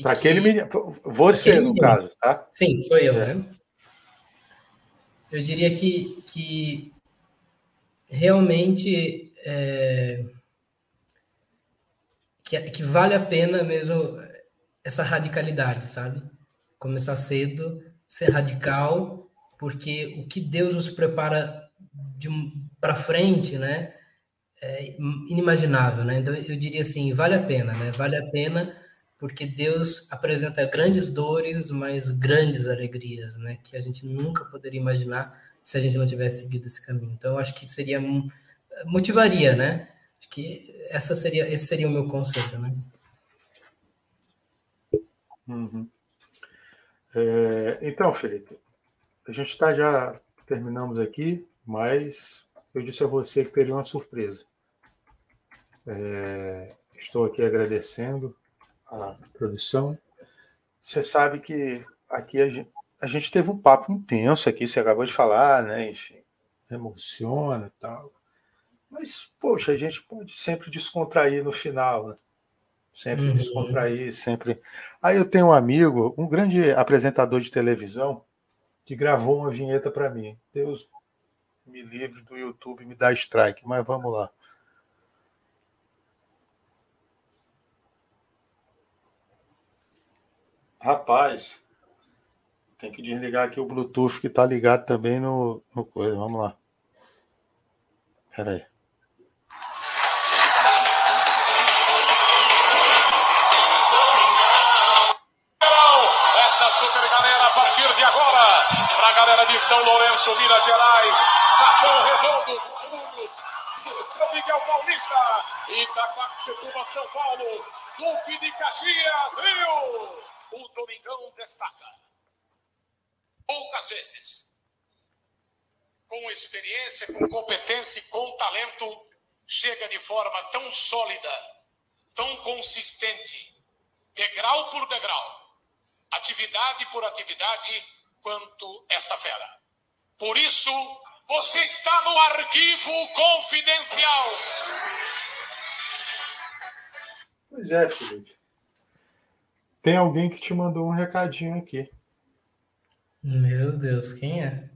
Para aquele menino. Você, aquele no menino. caso, tá? Sim, sou eu, é. né? Eu diria que, que realmente é, que, que vale a pena mesmo essa radicalidade, sabe? Começar cedo, ser radical, porque o que Deus nos prepara para frente, né? É inimaginável, né? Então eu diria assim, vale a pena, né? Vale a pena porque Deus apresenta grandes dores, mas grandes alegrias, né? Que a gente nunca poderia imaginar se a gente não tivesse seguido esse caminho. Então eu acho que seria motivaria, né? Acho que essa seria esse seria o meu conselho, né? Uhum. É, então, Felipe, a gente está já terminamos aqui, mas eu disse a você que teria uma surpresa. É, estou aqui agradecendo a produção. Você sabe que aqui a gente, a gente teve um papo intenso aqui, você acabou de falar, né? Enfim, emociona e tal. Mas, poxa, a gente pode sempre descontrair no final, né? Sempre uhum. descontrair, sempre. Aí eu tenho um amigo, um grande apresentador de televisão, que gravou uma vinheta para mim. Deus me livre do YouTube, me dá strike, mas vamos lá. Rapaz, tem que desligar aqui o Bluetooth que está ligado também no, no coisa. Vamos lá. Espera aí. São Lourenço, Minas Gerais, Capão Redondo, São Miguel Paulista, Itaquaquecetuba, São Paulo, Duque de Caxias, Rio. O Domingão destaca. Poucas vezes, com experiência, com competência e com talento, chega de forma tão sólida, tão consistente, degrau por degrau, atividade por atividade, quanto esta fera. Por isso, você está no arquivo confidencial. Pois é, Felipe. Tem alguém que te mandou um recadinho aqui. Meu Deus, quem é?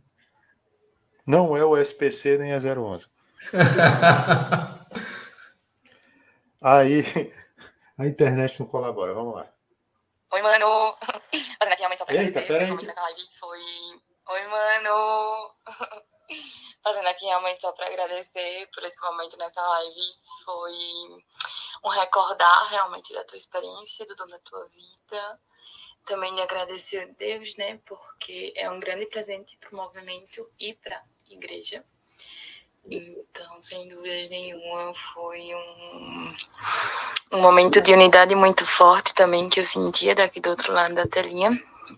Não é o SPC nem a 011. Aí a internet não colabora. Vamos lá. Oi, mano. Fazendo aqui realmente só pra Eita, peraí. live foi. Oi, mano. Fazendo aqui realmente só para agradecer por esse momento nessa live. Foi um recordar realmente da tua experiência, do dom da tua vida. Também de agradecer a Deus, né? Porque é um grande presente para o movimento e para a igreja. Então, sem dúvida nenhuma, foi um, um momento de unidade muito forte também que eu sentia daqui do outro lado da telinha,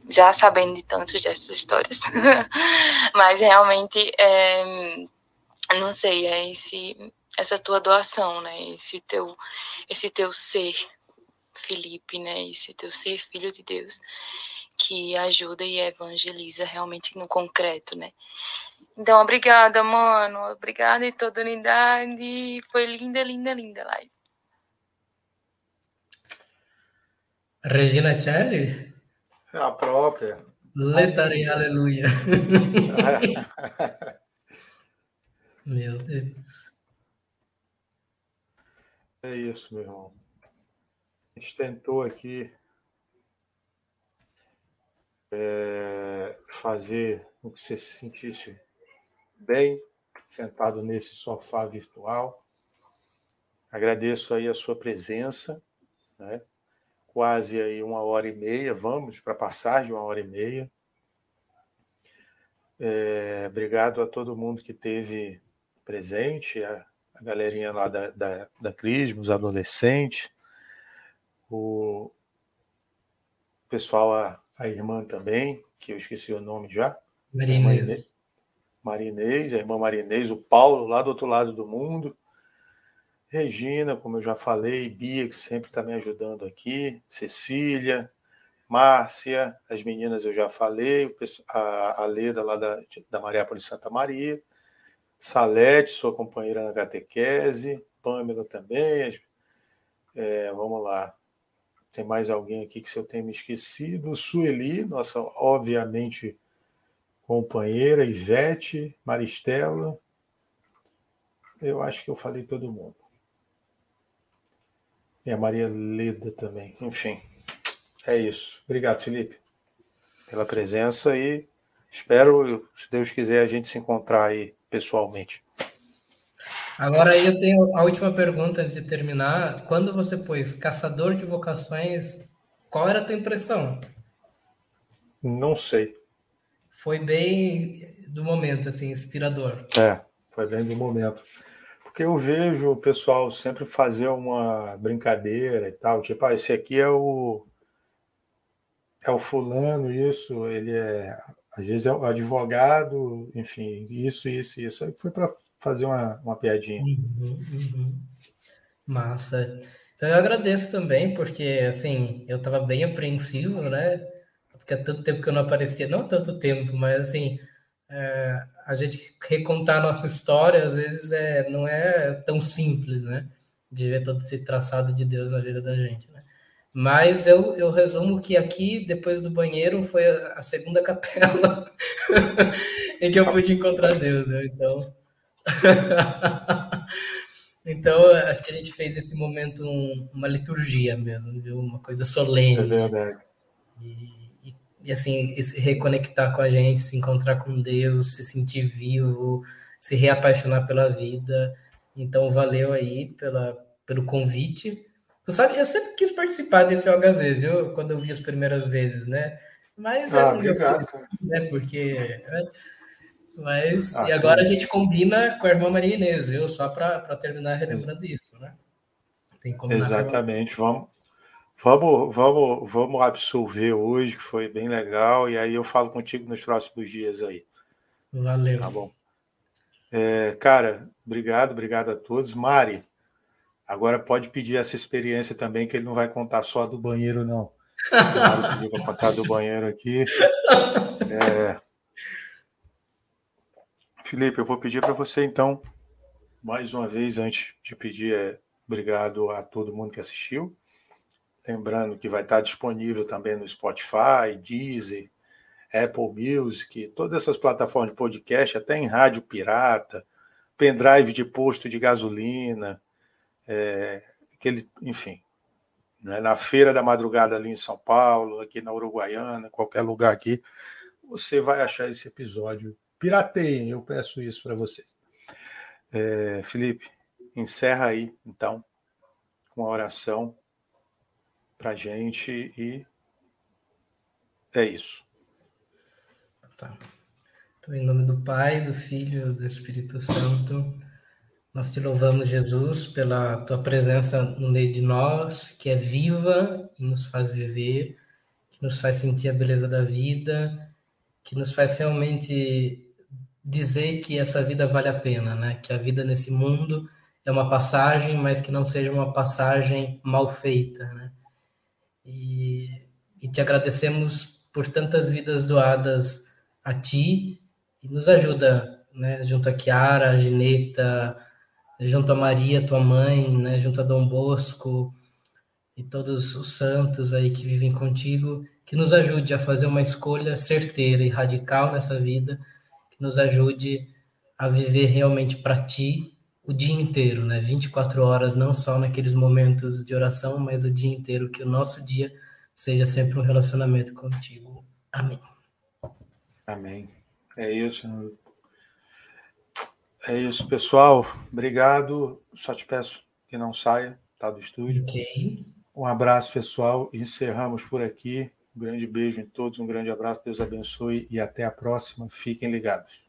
já sabendo de tantas dessas histórias. Mas realmente, é, não sei, é esse, essa tua doação, né? Esse teu, esse teu ser, Felipe, né? Esse teu ser filho de Deus que ajuda e evangeliza realmente no concreto, né? Então, obrigada, mano. Obrigada em toda unidade. Foi linda, linda, linda live. Regina Celli? É a própria. Letare aleluia. meu Deus. É isso, meu irmão. A gente tentou aqui é, fazer o que você se sentisse bem, sentado nesse sofá virtual. Agradeço aí a sua presença, né? quase aí uma hora e meia, vamos para passar de uma hora e meia. É, obrigado a todo mundo que teve presente, a, a galerinha lá da, da, da Crisma, os adolescentes, o pessoal, a, a irmã também, que eu esqueci o nome já. Marinês. Marinês, a irmã Marinês, o Paulo, lá do outro lado do mundo. Regina, como eu já falei, Bia, que sempre está me ajudando aqui, Cecília, Márcia, as meninas eu já falei, a, Leda lá da, da Mariápolis Santa Maria, Salete, sua companheira na catequese, Pâmela também. É, vamos lá. Tem mais alguém aqui que se eu tenho me esquecido? Sueli, nossa, obviamente, companheira, Ivete, Maristela. Eu acho que eu falei todo mundo. E a Maria Leda também. Enfim, é isso. Obrigado, Felipe, pela presença e espero, se Deus quiser, a gente se encontrar aí pessoalmente. Agora eu tenho a última pergunta antes de terminar. Quando você pôs caçador de vocações, qual era a tua impressão? Não sei. Foi bem do momento, assim, inspirador. É, foi bem do momento. Porque eu vejo o pessoal sempre fazer uma brincadeira e tal, tipo, ah, esse aqui é o é o fulano, isso, ele é às vezes é o advogado, enfim, isso, isso, isso. Aí foi para fazer uma, uma piadinha. Uhum, uhum. Massa. Então eu agradeço também, porque assim, eu estava bem apreensivo, né? Há tanto tempo que eu não aparecia, não tanto tempo, mas assim, é, a gente recontar a nossa história às vezes é, não é tão simples, né? De ver todo esse traçado de Deus na vida da gente, né? Mas eu, eu resumo que aqui, depois do banheiro, foi a segunda capela em que eu pude encontrar Deus. Né? Então, então, acho que a gente fez esse momento um, uma liturgia mesmo, viu? uma coisa solene. É verdade. E, e, assim, se reconectar com a gente, se encontrar com Deus, se sentir vivo, se reapaixonar pela vida. Então, valeu aí pela, pelo convite. Tu sabe, eu sempre quis participar desse OHV, viu? Quando eu vi as primeiras vezes, né? Mas ah, é obrigado, cara. Né? Porque. Né? Mas, ah, e agora a gente combina com a irmã Maria Inês, viu? Só para terminar relembrando isso, né? Tem que Exatamente. Vamos, vamos, vamos, vamos absolver hoje, que foi bem legal, e aí eu falo contigo nos próximos dias aí. Valeu. Tá bom. É, cara, obrigado, obrigado a todos. Mari, agora pode pedir essa experiência também, que ele não vai contar só do banheiro, não. Claro, pediu para contar do banheiro aqui. É, Felipe, eu vou pedir para você, então, mais uma vez, antes de pedir, é, obrigado a todo mundo que assistiu. Lembrando que vai estar disponível também no Spotify, Deezer, Apple Music, todas essas plataformas de podcast, até em rádio pirata, pendrive de posto de gasolina, é, aquele, enfim, né, na feira da madrugada ali em São Paulo, aqui na Uruguaiana, qualquer lugar aqui, você vai achar esse episódio pirateiem, eu peço isso para vocês. É, Felipe, encerra aí, então, com a oração para gente e é isso. Tá. Então, em nome do Pai, do Filho, do Espírito Santo, nós te louvamos, Jesus, pela tua presença no meio de nós, que é viva e nos faz viver, que nos faz sentir a beleza da vida, que nos faz realmente dizer que essa vida vale a pena, né? Que a vida nesse mundo é uma passagem, mas que não seja uma passagem mal feita, né? E, e te agradecemos por tantas vidas doadas a ti e nos ajuda, né? Junto a Kiara, a Gineta, junto a Maria, tua mãe, né? Junto a Dom Bosco e todos os santos aí que vivem contigo, que nos ajude a fazer uma escolha certeira e radical nessa vida nos ajude a viver realmente para ti o dia inteiro, né? 24 horas, não só naqueles momentos de oração, mas o dia inteiro, que o nosso dia seja sempre um relacionamento contigo. Amém. Amém. É isso. É isso, pessoal. Obrigado. Só te peço que não saia tá, do estúdio. Okay. Um abraço, pessoal. Encerramos por aqui. Um grande beijo em todos, um grande abraço, Deus abençoe e até a próxima. Fiquem ligados.